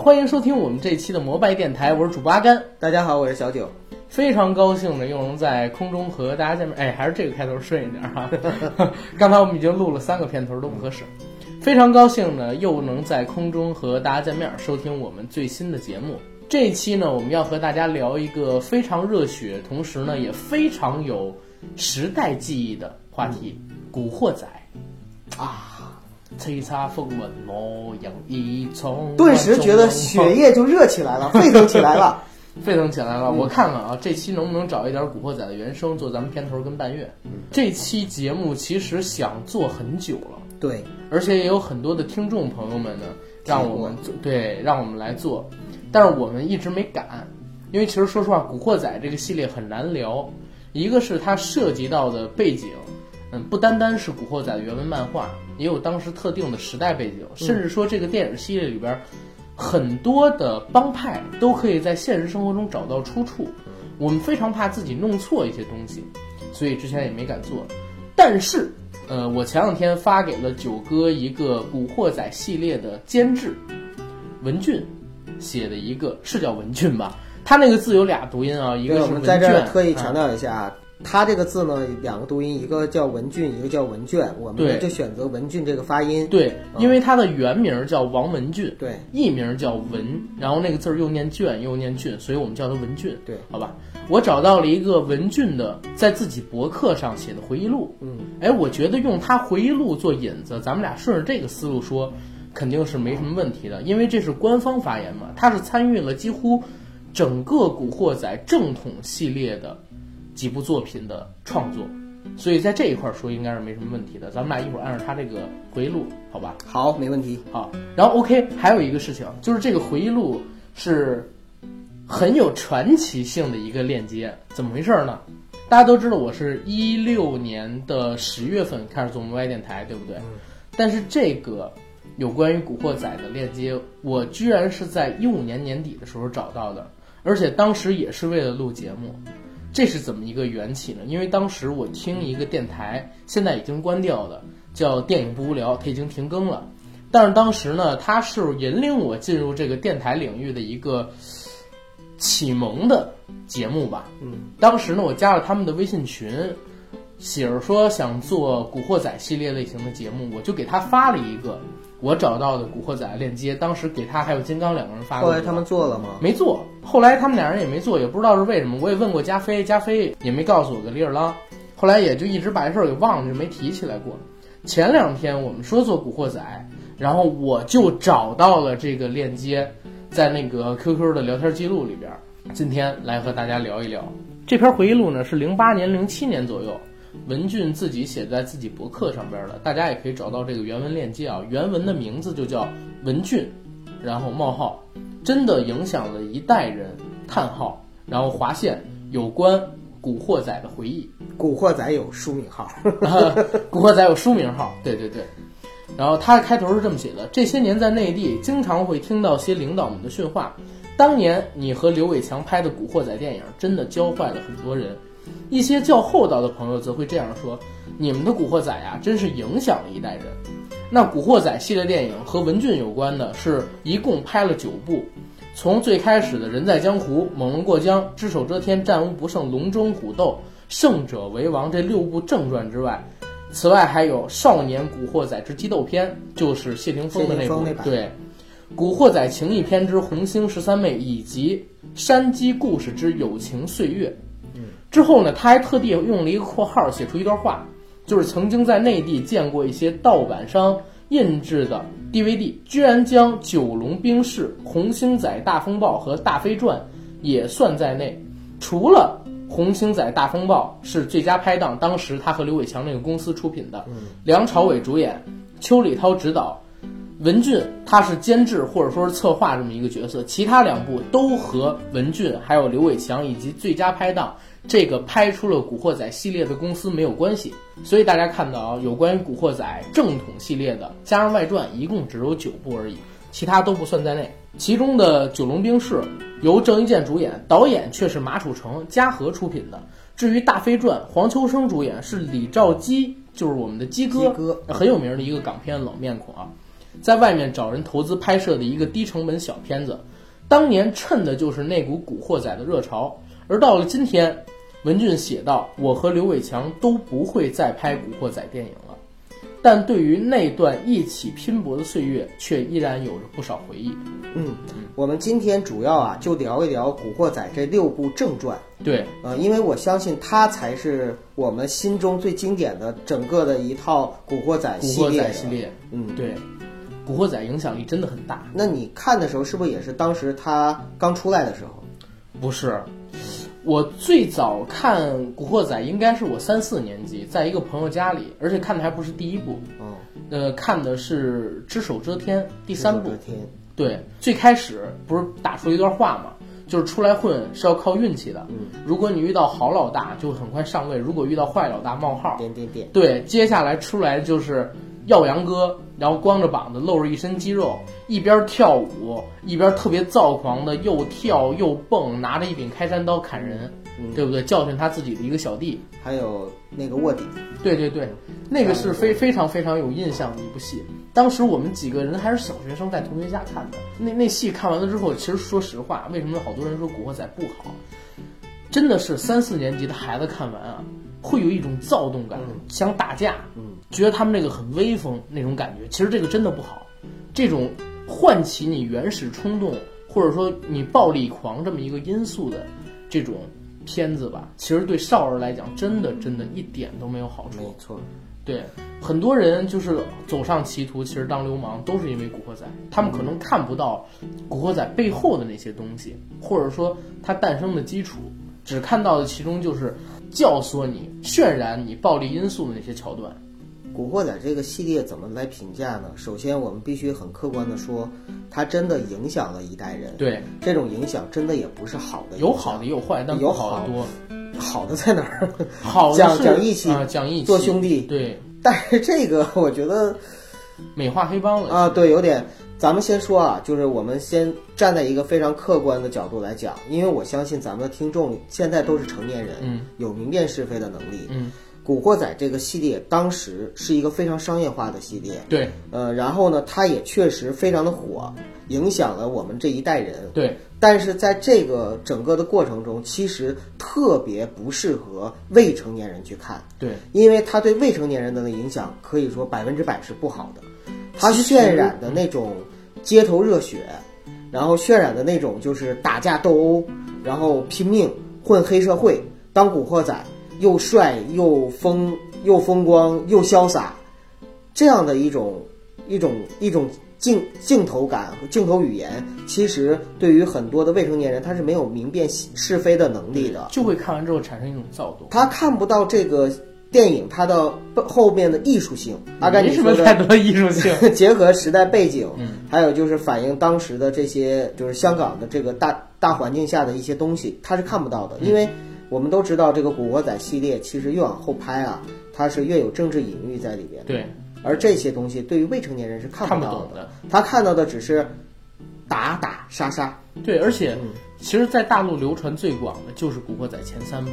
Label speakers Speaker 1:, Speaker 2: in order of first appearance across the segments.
Speaker 1: 欢迎收听我们这期的摩拜电台，我是主播阿甘。
Speaker 2: 大家好，我是小九。
Speaker 1: 非常高兴的又能在空中和大家见面，哎，还是这个开头顺一点哈。刚才我们已经录了三个片头都不合适。非常高兴呢，又能在空中和大家见面，收听我们最新的节目。这一期呢，我们要和大家聊一个非常热血，同时呢也非常有时代记忆的话题——古惑仔啊！叱咤风云，模样一重，
Speaker 2: 顿时觉得血液就热起来了，沸腾起来了。
Speaker 1: 沸腾起来了！我看看啊，这期能不能找一点《古惑仔》的原声做咱们片头跟伴乐？这期节目其实想做很久了，
Speaker 2: 对，
Speaker 1: 而且也有很多的听众朋友们呢，让我们做，对，让我们来做，但是我们一直没敢，因为其实说实话，《古惑仔》这个系列很难聊，一个是它涉及到的背景，嗯，不单单是《古惑仔》的原文漫画，也有当时特定的时代背景，甚至说这个电影系列里边。很多的帮派都可以在现实生活中找到出处，我们非常怕自己弄错一些东西，所以之前也没敢做。但是，呃，我前两天发给了九哥一个《古惑仔》系列的监制文俊写的一个，是叫文俊吧？他那个字有俩读音啊，一个是
Speaker 2: 我们在这儿特意强调一下。他这个字呢，两个读音，一个叫文俊，一个叫文卷，我们就选择文俊这个发音。
Speaker 1: 对，因为他的原名叫王文俊，
Speaker 2: 对，
Speaker 1: 艺名叫文，然后那个字儿又念卷又念俊，所以我们叫他文俊。
Speaker 2: 对，
Speaker 1: 好吧，我找到了一个文俊的在自己博客上写的回忆录。
Speaker 2: 嗯，
Speaker 1: 哎，我觉得用他回忆录做引子，咱们俩顺着这个思路说，肯定是没什么问题的，因为这是官方发言嘛，他是参与了几乎整个古惑仔正统系列的。几部作品的创作，所以在这一块说应该是没什么问题的。咱们俩一会儿按照他这个回忆录，好吧？
Speaker 2: 好，没问题。
Speaker 1: 好，然后 OK，还有一个事情就是这个回忆录是很有传奇性的一个链接。怎么回事呢？大家都知道我是一六年的十月份开始做摩拜电台，对不对？但是这个有关于古惑仔的链接，我居然是在一五年年底的时候找到的，而且当时也是为了录节目。这是怎么一个缘起呢？因为当时我听一个电台，现在已经关掉的，叫电影不无聊，它已经停更了。但是当时呢，它是引领我进入这个电台领域的一个启蒙的节目吧。
Speaker 2: 嗯，
Speaker 1: 当时呢，我加了他们的微信群，喜儿说想做古惑仔系列类型的节目，我就给他发了一个。我找到的《古惑仔》链接，当时给他还有金刚两个人发
Speaker 2: 过。后来他们做了吗？
Speaker 1: 没做。后来他们俩人也没做，也不知道是为什么。我也问过加菲，加菲也没告诉我个里儿啷。后来也就一直把这事儿给忘了，就没提起来过。前两天我们说做《古惑仔》，然后我就找到了这个链接，在那个 QQ 的聊天记录里边。今天来和大家聊一聊这篇回忆录呢，是零八年、零七年左右。文俊自己写在自己博客上边的，大家也可以找到这个原文链接啊。原文的名字就叫文俊，然后冒号，真的影响了一代人，叹号，然后划线，有关古惑仔的回忆。
Speaker 2: 古惑仔有书名号，
Speaker 1: 古惑仔有书名号，对对对。然后他开头是这么写的：这些年在内地，经常会听到些领导们的训话。当年你和刘伟强拍的古惑仔电影，真的教坏了很多人。一些较厚道的朋友则会这样说：“你们的古惑仔呀，真是影响了一代人。”那古惑仔系列电影和文俊有关的是一共拍了九部，从最开始的人在江湖、猛龙过江、只手遮天、战无不胜、龙争虎斗、胜者为王这六部正传之外，此外还有《少年古惑仔之激斗篇》，就是谢霆锋的那部，对，《古惑仔情义篇之红星十三妹》，以及《山鸡故事之友情岁月》。之后呢，他还特地用了一个括号写出一段话，就是曾经在内地见过一些盗版商印制的 DVD，居然将《九龙冰室》《红星仔大风暴》和《大飞传》也算在内。除了《红星仔大风暴》是最佳拍档，当时他和刘伟强那个公司出品的，梁朝伟主演，邱礼涛执导，文俊他是监制或者说是策划这么一个角色。其他两部都和文俊还有刘伟强以及最佳拍档。这个拍出了《古惑仔》系列的公司没有关系，所以大家看到啊，有关于《古惑仔》正统系列的加上外传，一共只有九部而已，其他都不算在内。其中的《九龙冰室》由郑伊健主演，导演却是马楚成、嘉禾出品的。至于《大飞传》，黄秋生主演，是李兆基，就是我们的基哥，很有名的一个港片老面孔啊。在外面找人投资拍摄的一个低成本小片子。当年趁的就是那股古惑仔的热潮，而到了今天，文俊写道：“我和刘伟强都不会再拍古惑仔电影了，但对于那段一起拼搏的岁月，却依然有着不少回忆。”
Speaker 2: 嗯，我们今天主要啊就聊一聊《古惑仔》这六部正传。
Speaker 1: 对，
Speaker 2: 呃，因为我相信它才是我们心中最经典的整个的一套《古惑仔》
Speaker 1: 系
Speaker 2: 列。
Speaker 1: 系列，
Speaker 2: 嗯，
Speaker 1: 对。古惑仔影响力真的很大。
Speaker 2: 那你看的时候，是不是也是当时他刚出来的时候？
Speaker 1: 不是，我最早看古惑仔应该是我三四年级，在一个朋友家里，而且看的还不是第一部。
Speaker 2: 嗯。
Speaker 1: 呃，看的是《只手遮天》第三部。
Speaker 2: 遮天。
Speaker 1: 对，最开始不是打出一段话嘛，就是出来混是要靠运气的。
Speaker 2: 嗯。
Speaker 1: 如果你遇到好老大，就很快上位；如果遇到坏老大，冒号。
Speaker 2: 点点点。
Speaker 1: 对，接下来出来就是耀阳哥。然后光着膀子，露着一身肌肉，一边跳舞一边特别躁狂的又跳又蹦，拿着一柄开山刀砍人，对不对？教训他自己的一个小弟。
Speaker 2: 还有那个卧底，
Speaker 1: 对对对，那个是非非常非常有印象的一部戏。当时我们几个人还是小学生，在同学家看的。那那戏看完了之后，其实说实话，为什么好多人说《古惑仔》不好？真的是三四年级的孩子看完啊。会有一种躁动感，想打架，觉得他们那个很威风那种感觉。其实这个真的不好，这种唤起你原始冲动或者说你暴力狂这么一个因素的这种片子吧，其实对少儿来讲，真的真的一点都没有好处。
Speaker 2: 没错，
Speaker 1: 对很多人就是走上歧途，其实当流氓都是因为古惑仔，他们可能看不到古惑仔背后的那些东西，或者说它诞生的基础，只看到的其中就是。教唆你、渲染你暴力因素的那些桥段，《
Speaker 2: 古惑仔》这个系列怎么来评价呢？首先，我们必须很客观的说，它真的影响了一代人。
Speaker 1: 对，
Speaker 2: 这种影响真的也不是好的，
Speaker 1: 有好的也有坏，但
Speaker 2: 有
Speaker 1: 好
Speaker 2: 的
Speaker 1: 多。
Speaker 2: 好的在哪儿？
Speaker 1: 好
Speaker 2: 讲讲
Speaker 1: 义
Speaker 2: 气啊，
Speaker 1: 讲义气，
Speaker 2: 做兄弟。
Speaker 1: 对，
Speaker 2: 但是这个我觉得
Speaker 1: 美化黑帮了
Speaker 2: 啊，对，有点。咱们先说啊，就是我们先站在一个非常客观的角度来讲，因为我相信咱们的听众现在都是成年人，
Speaker 1: 嗯，
Speaker 2: 有明辨是非的能力，
Speaker 1: 嗯，
Speaker 2: 古惑仔这个系列当时是一个非常商业化的系列，
Speaker 1: 对，
Speaker 2: 呃，然后呢，它也确实非常的火，影响了我们这一代人，
Speaker 1: 对，
Speaker 2: 但是在这个整个的过程中，其实特别不适合未成年人去看，
Speaker 1: 对，
Speaker 2: 因为它对未成年人的影响可以说百分之百是不好的。他渲染的那种街头热血，然后渲染的那种就是打架斗殴，然后拼命混黑社会，当古惑仔，又帅又风又风光又潇洒，这样的一种一种一种镜镜头感和镜头语言，其实对于很多的未成年人，他是没有明辨是非的能力的，
Speaker 1: 就会看完之后产生一种躁动，
Speaker 2: 他看不到这个。电影它的后面的艺术性，阿甘你说的
Speaker 1: 太多艺术性，
Speaker 2: 结合时代背景，
Speaker 1: 嗯，
Speaker 2: 还有就是反映当时的这些，就是香港的这个大大环境下的一些东西，他是看不到的。因为我们都知道，这个《古惑仔》系列其实越往后拍啊，它是越有政治隐喻在里边。
Speaker 1: 对，
Speaker 2: 而这些东西对于未成年人是
Speaker 1: 看
Speaker 2: 不到的，他看到的只是打打杀杀。
Speaker 1: 对，而且其实，在大陆流传最广的就是《古惑仔》前三部。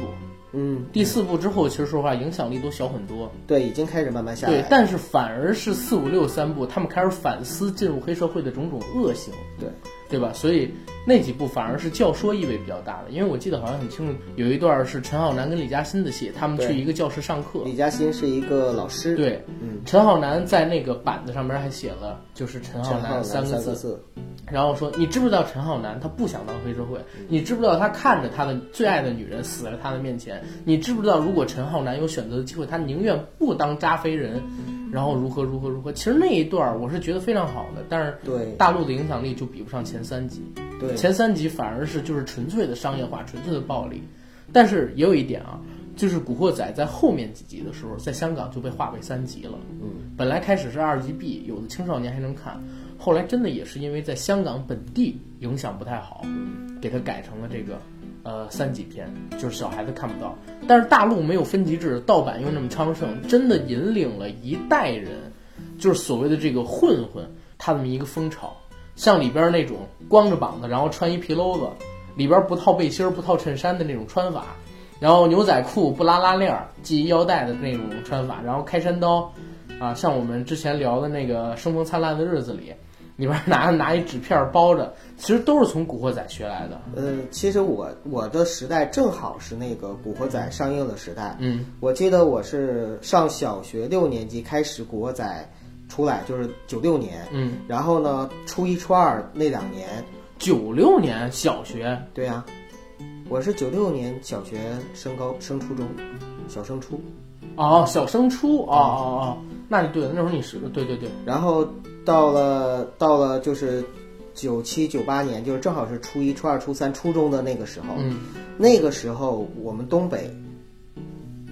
Speaker 2: 嗯，
Speaker 1: 第四部之后，其实说实话影响力都小很多。
Speaker 2: 对，已经开始慢慢下来。
Speaker 1: 对，但是反而是四五六三部，他们开始反思进入黑社会的种种恶行。
Speaker 2: 对，
Speaker 1: 对吧？所以那几部反而是教唆意味比较大的。因为我记得好像很清楚，有一段是陈浩南跟李嘉欣的戏，他们去一个教室上课。
Speaker 2: 李嘉欣是一个老师。
Speaker 1: 对，
Speaker 2: 嗯，
Speaker 1: 陈浩南在那个板子上面还写了就是陈浩
Speaker 2: 南
Speaker 1: 三
Speaker 2: 个
Speaker 1: 字。然后说，你知不知道陈浩南他不想当黑社会？你知不知道他看着他的最爱的女人死在他的面前？你知不知道如果陈浩南有选择的机会，他宁愿不当扎飞人，然后如何如何如何？其实那一段我是觉得非常好的，但是
Speaker 2: 对
Speaker 1: 大陆的影响力就比不上前三集。
Speaker 2: 对，
Speaker 1: 前三集反而是就是纯粹的商业化，纯粹的暴力。但是也有一点啊，就是《古惑仔》在后面几集的时候，在香港就被划为三级了。
Speaker 2: 嗯，
Speaker 1: 本来开始是二级 B，有的青少年还能看。后来真的也是因为在香港本地影响不太好，给它改成了这个，呃，三级片，就是小孩子看不到。但是大陆没有分级制，盗版又那么昌盛，真的引领了一代人，就是所谓的这个混混，他这么一个风潮。像里边那种光着膀子，然后穿一皮褛子，里边不套背心儿、不套衬衫的那种穿法，然后牛仔裤不拉拉链儿、系腰带的那种穿法，然后开山刀。啊，像我们之前聊的那个《生逢灿烂的日子》里，里边拿 拿一纸片包着，其实都是从《古惑仔》学来的。
Speaker 2: 呃，其实我我的时代正好是那个《古惑仔》上映的时代。
Speaker 1: 嗯，
Speaker 2: 我记得我是上小学六年级开始《古惑仔》出来，就是九六年。
Speaker 1: 嗯，
Speaker 2: 然后呢，初一、初二那两年，
Speaker 1: 九六年小学，
Speaker 2: 对呀、我是九六年小学升高升初中，小升初。
Speaker 1: 哦，小升初，哦哦哦，那你对了，那时候你是对对对，
Speaker 2: 然后到了到了就是九七九八年，就是正好是初一、初二、初三、初中的那个时候。
Speaker 1: 嗯，
Speaker 2: 那个时候我们东北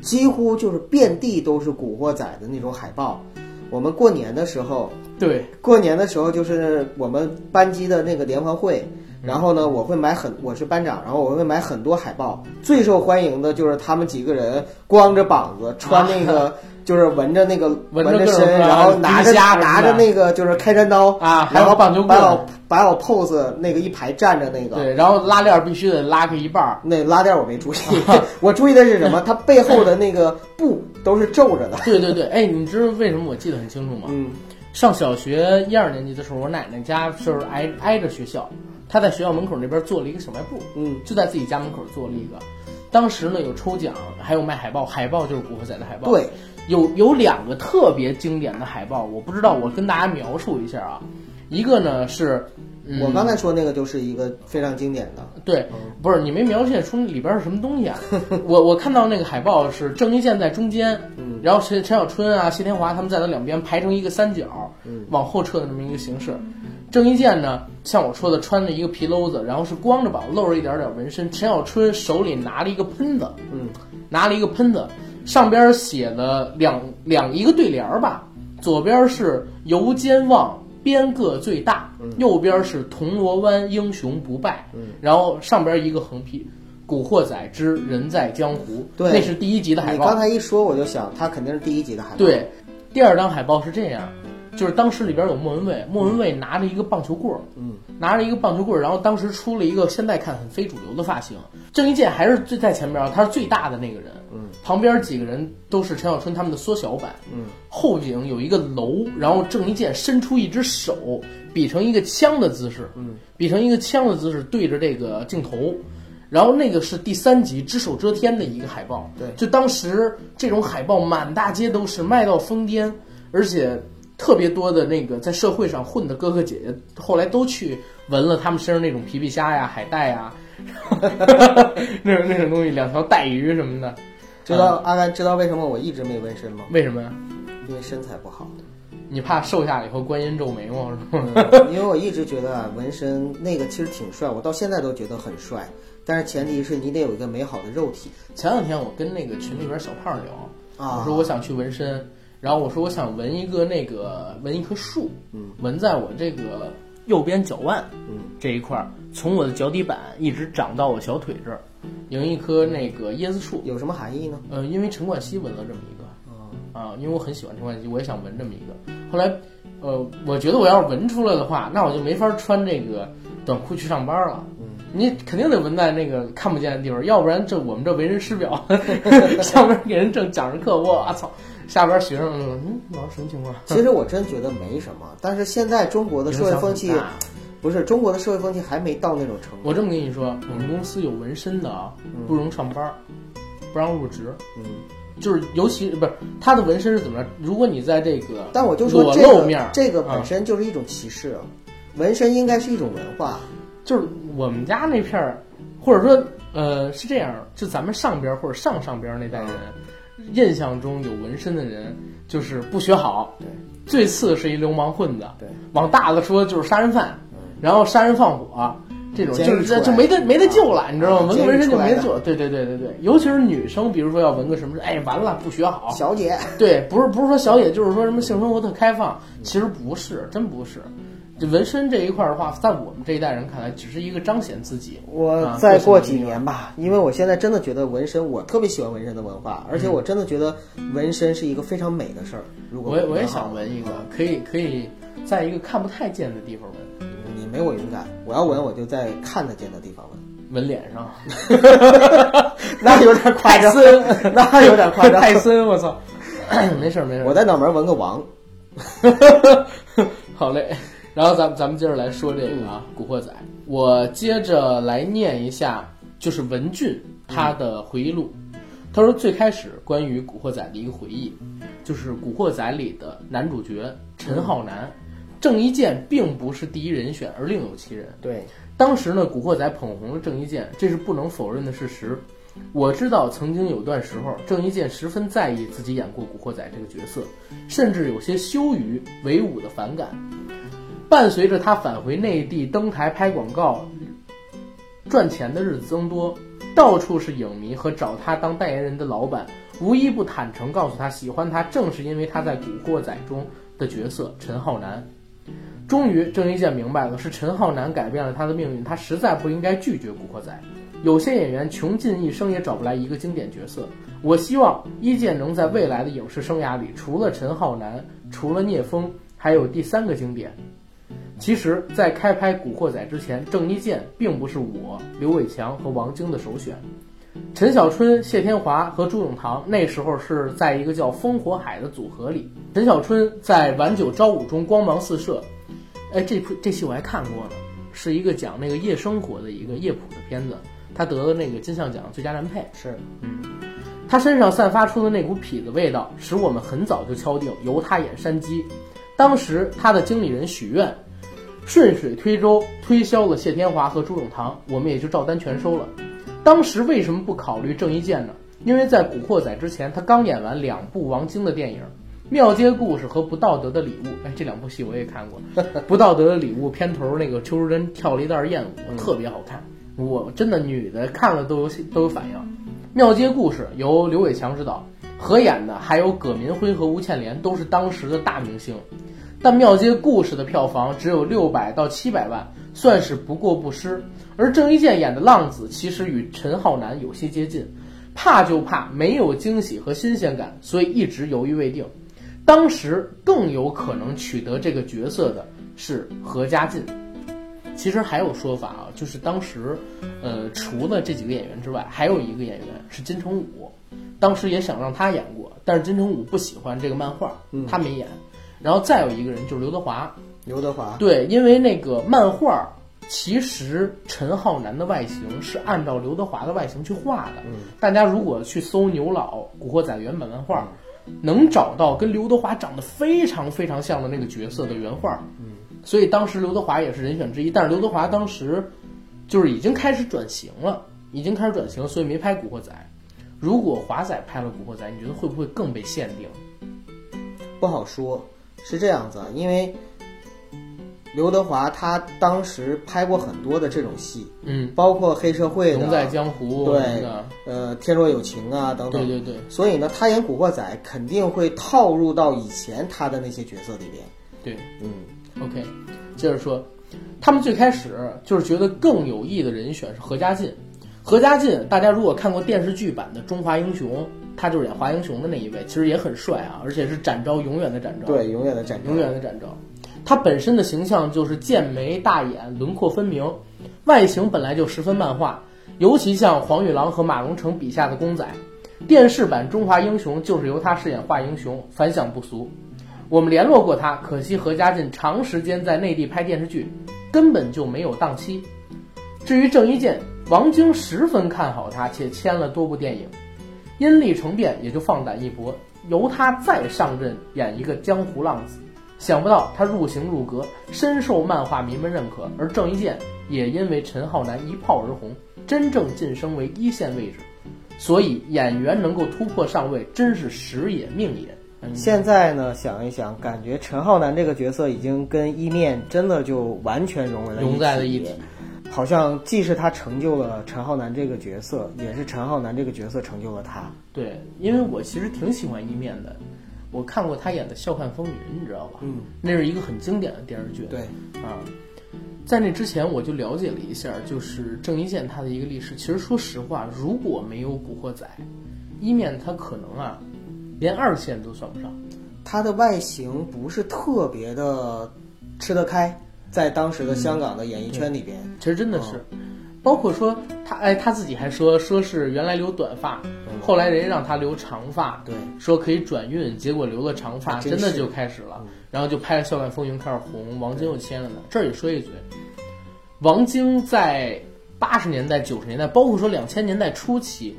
Speaker 2: 几乎就是遍地都是《古惑仔》的那种海报。我们过年的时候，
Speaker 1: 对，
Speaker 2: 过年的时候就是我们班级的那个联欢会，然后呢，我会买很，我是班长，然后我会买很多海报。最受欢迎的就是他们几个人光着膀子，穿那个、就是纹着那个
Speaker 1: 纹
Speaker 2: 着身，然后拿着拿着那个就是开山刀
Speaker 1: 啊还有棒球棍
Speaker 2: 把我把我 pose 那个一排站着那个，
Speaker 1: 对，然后拉链儿必须得拉开一半儿。
Speaker 2: 那拉链我没注意，我注意的是什么？它背后的那个布都是皱着的。
Speaker 1: 对对对，哎，你知道为什么我记得很清楚吗？
Speaker 2: 嗯
Speaker 1: 上小学一二年级的时候，我奶奶家就是挨挨着学校，她在学校门口那边做了一个小卖部，
Speaker 2: 嗯，
Speaker 1: 就在自己家门口做了一个。当时呢有抽奖，还有卖海报，海报就是《古惑仔》的海报。
Speaker 2: 对，
Speaker 1: 有有两个特别经典的海报，我不知道，我跟大家描述一下啊。一个呢是，嗯、
Speaker 2: 我刚才说那个就是一个非常经典的。
Speaker 1: 对，不是你没描写出里边是什么东西啊？我我看到那个海报是郑伊健在中间，
Speaker 2: 嗯
Speaker 1: 然后陈陈小春啊、谢天华他们在他两边排成一个三角，
Speaker 2: 嗯
Speaker 1: 往后撤的这么一个形式。郑伊健呢，像我说的，穿着一个皮褛子，然后是光着膀，露着一点点纹身。陈小春手里拿了一个喷子，
Speaker 2: 嗯，
Speaker 1: 拿了一个喷子，上边写了两两一个对联儿吧，左边是游监望。边个最大，右边是铜锣湾英雄不败，
Speaker 2: 嗯
Speaker 1: 然后上边一个横批“古惑仔之人在江湖”，
Speaker 2: 对
Speaker 1: 那是第一集的海报
Speaker 2: 你刚。才一说，我就想他肯定是第一集的海报。，
Speaker 1: 对，第二张海报是这样，就是当时里边有莫文蔚，莫文蔚拿着一个棒球棍儿，
Speaker 2: 嗯，
Speaker 1: 拿着一个棒球棍儿，然后当时出了一个现在看很非主流的发型，郑伊健还是最在前边儿，他是最大的那个人，
Speaker 2: 嗯，
Speaker 1: 旁边几个人都是陈小春他们的缩小版，
Speaker 2: 嗯，
Speaker 1: 后景有一个楼，然后郑伊健伸出一只手，比成一个枪的姿势，
Speaker 2: 嗯，
Speaker 1: 比成一个枪的姿势对着这个镜头。然后那个是第三集只手遮天的一个海报，
Speaker 2: 对
Speaker 1: 就当时这种海报满大街都是，卖到疯癫，而且特别多的那个在社会上混的哥哥姐姐，后来都去纹了他们身上那种皮皮虾呀、海带呀，那种那种东西，两条带鱼什么的，
Speaker 2: 知道阿甘知道为什么我一直没纹身吗？
Speaker 1: 为什么呀？
Speaker 2: 因为身材不好。
Speaker 1: 你怕瘦下来以后观音皱眉毛是吗？
Speaker 2: 嗯 因为我一直觉得啊，纹身那个其实挺帅，我到现在都觉得很帅。但是前提是你得有一个美好的肉体
Speaker 1: 前两天我跟那个群里边小胖聊，
Speaker 2: 啊。
Speaker 1: 我说我想去纹身，然后我说我想纹一个那个纹一棵树，
Speaker 2: 嗯
Speaker 1: 纹在我这个右边脚腕
Speaker 2: 嗯
Speaker 1: 这一块儿，从我的脚底板一直长到我小腿这儿，有一棵那个椰子树。
Speaker 2: 有什么含义呢？
Speaker 1: 呃，因为陈冠希纹了这么一个
Speaker 2: 啊，
Speaker 1: 啊，因为我很喜欢陈冠希，我也想纹这么一个。后来，呃，我觉得我要是纹出来的话，那我就没法穿这个短裤去上班了。
Speaker 2: 嗯，
Speaker 1: 你肯定得纹在那个看不见的地方，要不然这我们这为人师表，上边给人正讲着课，我操，下边学生嗯，老师什么情况？
Speaker 2: 其实我真觉得没什么，但是现在中国的社会风气不是中国的社会风气还没到那种程度。
Speaker 1: 我这么跟你说，我们公司有纹身的啊，不容上班，不让入职。
Speaker 2: 嗯，
Speaker 1: 就是尤其不是他的纹身是怎么着？如果你在这个
Speaker 2: 但我就说
Speaker 1: 裸
Speaker 2: 这个
Speaker 1: 面
Speaker 2: 这个
Speaker 1: 啊
Speaker 2: 本身就是一种歧视啊，纹身应该是一种文化。
Speaker 1: 就是我们家那片儿，或者说呃是这样，就咱们上边儿或者上上边儿那代人，印象中有纹身的人就是不学好，
Speaker 2: 对，
Speaker 1: 最次是一流氓混子，
Speaker 2: 对，
Speaker 1: 往大了说就是杀人犯，然后杀人放火。这种就是
Speaker 2: 监狱出来
Speaker 1: 就没得没得救了，你知道吗？
Speaker 2: 啊
Speaker 1: 纹个纹身就没得救。对对对对对，尤其是女生，比如说要纹个什么，哎，完了不学好，
Speaker 2: 小姐，
Speaker 1: 对，不是不是说小姐，就是说什么性生活特开放，其实不是，真不是。这纹身这一块儿的话，在我们这一代人看来，只是一个彰显自己。
Speaker 2: 我
Speaker 1: 啊
Speaker 2: 再过几年吧，因为我现在真的觉得纹身，我特别喜欢纹身的文化，而且我真的觉得纹身是一个非常美的事儿。如果
Speaker 1: 我也我也想纹一个，可以可以在一个看不太见的地方纹，
Speaker 2: 你没我勇敢，我要纹我就在看得见的地方纹，
Speaker 1: 纹脸上。
Speaker 2: 那有点夸张，那有点夸张。
Speaker 1: 泰森，我操！没事儿没事儿，
Speaker 2: 我在脑门纹个王。
Speaker 1: 好嘞。然后咱们咱们接着来说这个啊，《古惑仔》，我接着来念一下，就是文俊他的回忆录。他说最开始关于《古惑仔》的一个回忆，就是《古惑仔》里的男主角陈浩南，郑伊健并不是第一人选，而另有其人。
Speaker 2: 对，
Speaker 1: 当时呢，《古惑仔》捧红了郑伊健，这是不能否认的事实。我知道曾经有段时候，郑伊健十分在意自己演过《古惑仔》这个角色，甚至有些羞于为伍的反感。伴随着他返回内地登台拍广告，赚钱的日子增多，到处是影迷和找他当代言人的老板，无一不坦诚告诉他喜欢他，正是因为他在《古惑仔》中的角色陈浩南。终于，郑伊健明白了，是陈浩南改变了他的命运，他实在不应该拒绝《古惑仔》。有些演员穷尽一生也找不来一个经典角色，我希望伊健能在未来的影视生涯里，除了陈浩南，除了聂风，还有第三个经典。其实，在开拍《古惑仔》之前，郑伊健并不是我、刘伟强和王晶的首选。陈小春、谢天华和朱永棠那时候是在一个叫“烽火海”的组合里。陈小春在《晚九朝五》中光芒四射，哎，这部这戏我还看过呢，是一个讲那个夜生活的一个夜谱的片子，他得了那个金像奖最佳男配。
Speaker 2: 是，
Speaker 1: 嗯，他身上散发出的那股痞子味道，使我们很早就敲定由他演山鸡。当时他的经理人许愿。顺水推舟推销了谢天华和朱永棠，我们也就照单全收了。当时为什么不考虑郑伊健呢？因为在《古惑仔》之前，他刚演完两部王晶的电影《庙街故事》和《不道德的礼物》。哎，这两部戏我也看过，《不道德的礼物》片头那个邱淑贞跳了一段艳舞，特别好看。我真的女的看了都有都有反应。《庙街故事》由刘伟强执导，合演的还有葛民辉和吴倩莲，都是当时的大明星。但《庙街故事》的票房只有六百到七百万，算是不过不失。而郑伊健演的浪子其实与陈浩南有些接近，怕就怕没有惊喜和新鲜感，所以一直犹豫未定。当时更有可能取得这个角色的是何家劲。其实还有说法啊，就是当时，呃，除了这几个演员之外，还有一个演员是金城武，当时也想让他演过，但是金城武不喜欢这个漫画，他没演。然后再有一个人就是刘德华，
Speaker 2: 刘德华
Speaker 1: 对，因为那个漫画，其实陈浩南的外形是按照刘德华的外形去画的。
Speaker 2: 嗯，
Speaker 1: 大家如果去搜牛老《古惑仔》原版漫画，能找到跟刘德华长得非常非常像的那个角色的原画。
Speaker 2: 嗯，
Speaker 1: 所以当时刘德华也是人选之一，但是刘德华当时就是已经开始转型了，已经开始转型，所以没拍《古惑仔》。如果华仔拍了《古惑仔》，你觉得会不会更被限定？
Speaker 2: 不好说。是这样子，因为刘德华他当时拍过很多的这种戏，
Speaker 1: 嗯，
Speaker 2: 包括黑社会的、
Speaker 1: 龙在江湖，
Speaker 2: 对，呃，天若有情啊等等，
Speaker 1: 对对对。
Speaker 2: 所以呢，他演古惑仔肯定会套入到以前他的那些角色里边。
Speaker 1: 对，
Speaker 2: 嗯
Speaker 1: ，OK，接着说，他们最开始就是觉得更有意的人选是何家劲。何家劲，大家如果看过电视剧版的《中华英雄》。他就是演华英雄的那一位，其实也很帅啊，而且是展昭永远的展昭，
Speaker 2: 对，永远的展昭，
Speaker 1: 永远的展昭。他本身的形象就是剑眉大眼，轮廓分明，外形本来就十分漫画，尤其像黄玉郎和马荣成笔下的公仔。电视版《中华英雄》就是由他饰演华英雄，反响不俗。我们联络过他，可惜何家劲长时间在内地拍电视剧，根本就没有档期。至于郑伊健，王晶十分看好他，且签了多部电影。因利成便，也就放胆一搏，由他再上阵演一个江湖浪子。想不到他入行入格，深受漫画迷们认可，而郑伊健也因为陈浩南一炮而红，真正晋升为一线位置。所以演员能够突破上位，真是时也命也。
Speaker 2: 现在呢，想一想，感觉陈浩南这个角色已经跟一面真的就完全融为了
Speaker 1: 融在了一起。
Speaker 2: 好像既是他成就了陈浩南这个角色，也是陈浩南这个角色成就了他。
Speaker 1: 对，因为我其实挺喜欢一面的，我看过他演的《笑看风云》，你知道吧？
Speaker 2: 嗯，
Speaker 1: 那是一个很经典的电视剧。
Speaker 2: 对，
Speaker 1: 啊，在那之前我就了解了一下，就是郑伊健他的一个历史。其实说实话，如果没有《古惑仔》，一面他可能啊，连二线都算不上。
Speaker 2: 他的外形不是特别的吃得开。在当时的香港的演艺圈里边，
Speaker 1: 其实真的是，包括说他哎他自己还说说是原来留短发，后来人家让他留长发，
Speaker 2: 对，
Speaker 1: 说可以转运，结果留了长发，
Speaker 2: 真
Speaker 1: 的就开始了，然后就拍了《笑看风云》开始红，王晶又签了呢。这儿也说一句，王晶在八十年代、九十年代，包括说两千年代初期，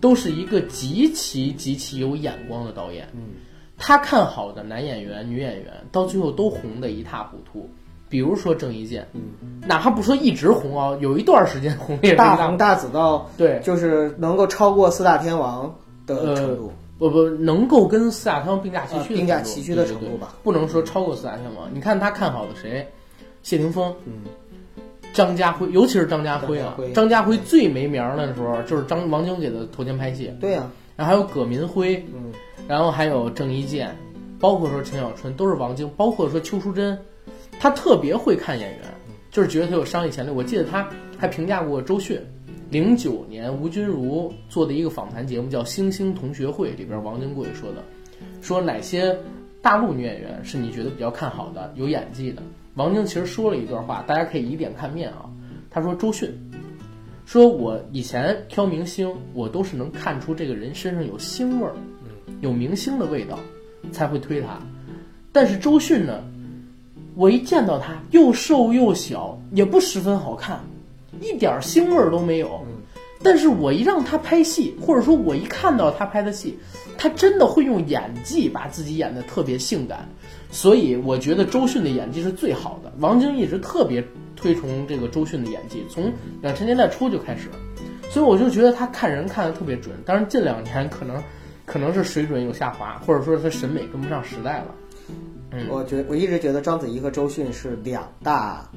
Speaker 1: 都是一个极其极其有眼光的导演。
Speaker 2: 嗯，
Speaker 1: 他看好的男演员、女演员，到最后都红得一塌糊涂。比如说郑伊健，
Speaker 2: 嗯，
Speaker 1: 哪怕不说一直红啊，有一段时间红也。
Speaker 2: 大红大紫到
Speaker 1: 对，
Speaker 2: 就是能够超过四大天王的
Speaker 1: 呃
Speaker 2: 程度，
Speaker 1: 不不，能够跟四大天王并驾齐驱的程度、
Speaker 2: 呃并驾齐驱的程度吧。
Speaker 1: 不能说超过四大天王。你看他看好的谁？谢霆锋、
Speaker 2: 嗯，
Speaker 1: 张家辉，尤其是张家辉啊。
Speaker 2: 张家辉，
Speaker 1: 张家辉最没名儿的时候，就是张王晶给他投钱拍戏，
Speaker 2: 对呀、
Speaker 1: 然后还有葛民辉，
Speaker 2: 嗯，
Speaker 1: 然后还有郑伊健，包括说陈小春，都是王晶，包括说邱淑贞，他特别会看演员，就是觉得他有商业潜力。我记得他还评价过周迅。零九年，吴君如做的一个访谈节目叫《星星同学会》，里边王晶贵说的，说哪些大陆女演员是你觉得比较看好的、有演技的？王晶其实说了一段话，大家可以以点看面啊。他说周迅，说我以前挑明星，我都是能看出这个人身上有星味儿，有明星的味道，才会推他。但是周迅呢，我一见到他又瘦又小，也不十分好看，一点儿星味儿都没有。但是我一让他拍戏，或者说我一看到他拍的戏，他真的会用演技把自己演得特别性感，所以我觉得周迅的演技是最好的。王晶一直特别推崇这个周迅的演技，从两千年代初就开始，所以我就觉得他看人看得特别准。当然近两年可能可能是水准有下滑，或者说他审美跟不上时代了。嗯
Speaker 2: 我觉我一直觉得章子怡和周迅是两大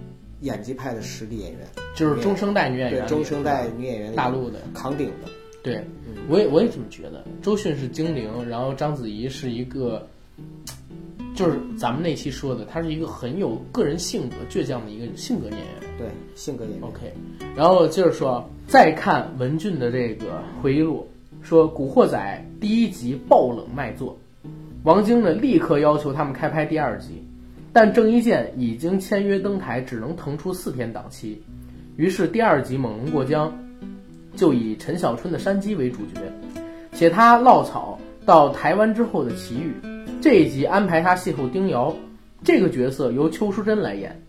Speaker 2: 演技派的实力演员，
Speaker 1: 就是中生代女演
Speaker 2: 对
Speaker 1: 员，
Speaker 2: 中生代女演员
Speaker 1: 大陆的，
Speaker 2: 扛鼎的。
Speaker 1: 对，我也我也这么觉得。周迅是精灵，然后章子怡是一个，就是咱们那期说的，她是一个很有个人性格、倔强的一个性格演员。
Speaker 2: 对，性格演员。
Speaker 1: OK，然后接着说，再看文俊的这个回忆录，说《古惑仔》第一集爆冷卖座，王晶呢立刻要求他们开拍第二集，但郑伊健已经签约登台，只能腾出四天档期，于是第二集猛龙过江就以陈小春的山鸡为主角，写他落草到台湾之后的奇遇。这一集安排他邂逅丁瑶，这个角色由邱淑贞来演。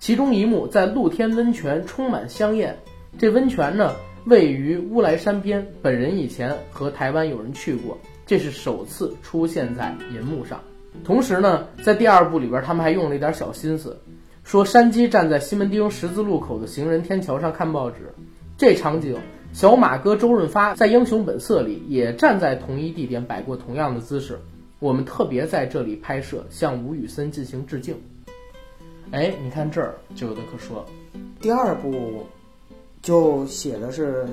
Speaker 1: 其中一幕在露天温泉充满香艳，这温泉呢位于乌来山边，本人以前和台湾有人去过，这是首次出现在银幕上。同时呢，在第二部里边，他们还用了一点小心思，说山鸡站在西门町十字路口的行人天桥上看报纸，这场景小马哥周润发在《英雄本色》里也站在同一地点摆过同样的姿势，我们特别在这里拍摄，向吴宇森进行致敬。哎，你看这儿就有的可说。
Speaker 2: 第二部就写的是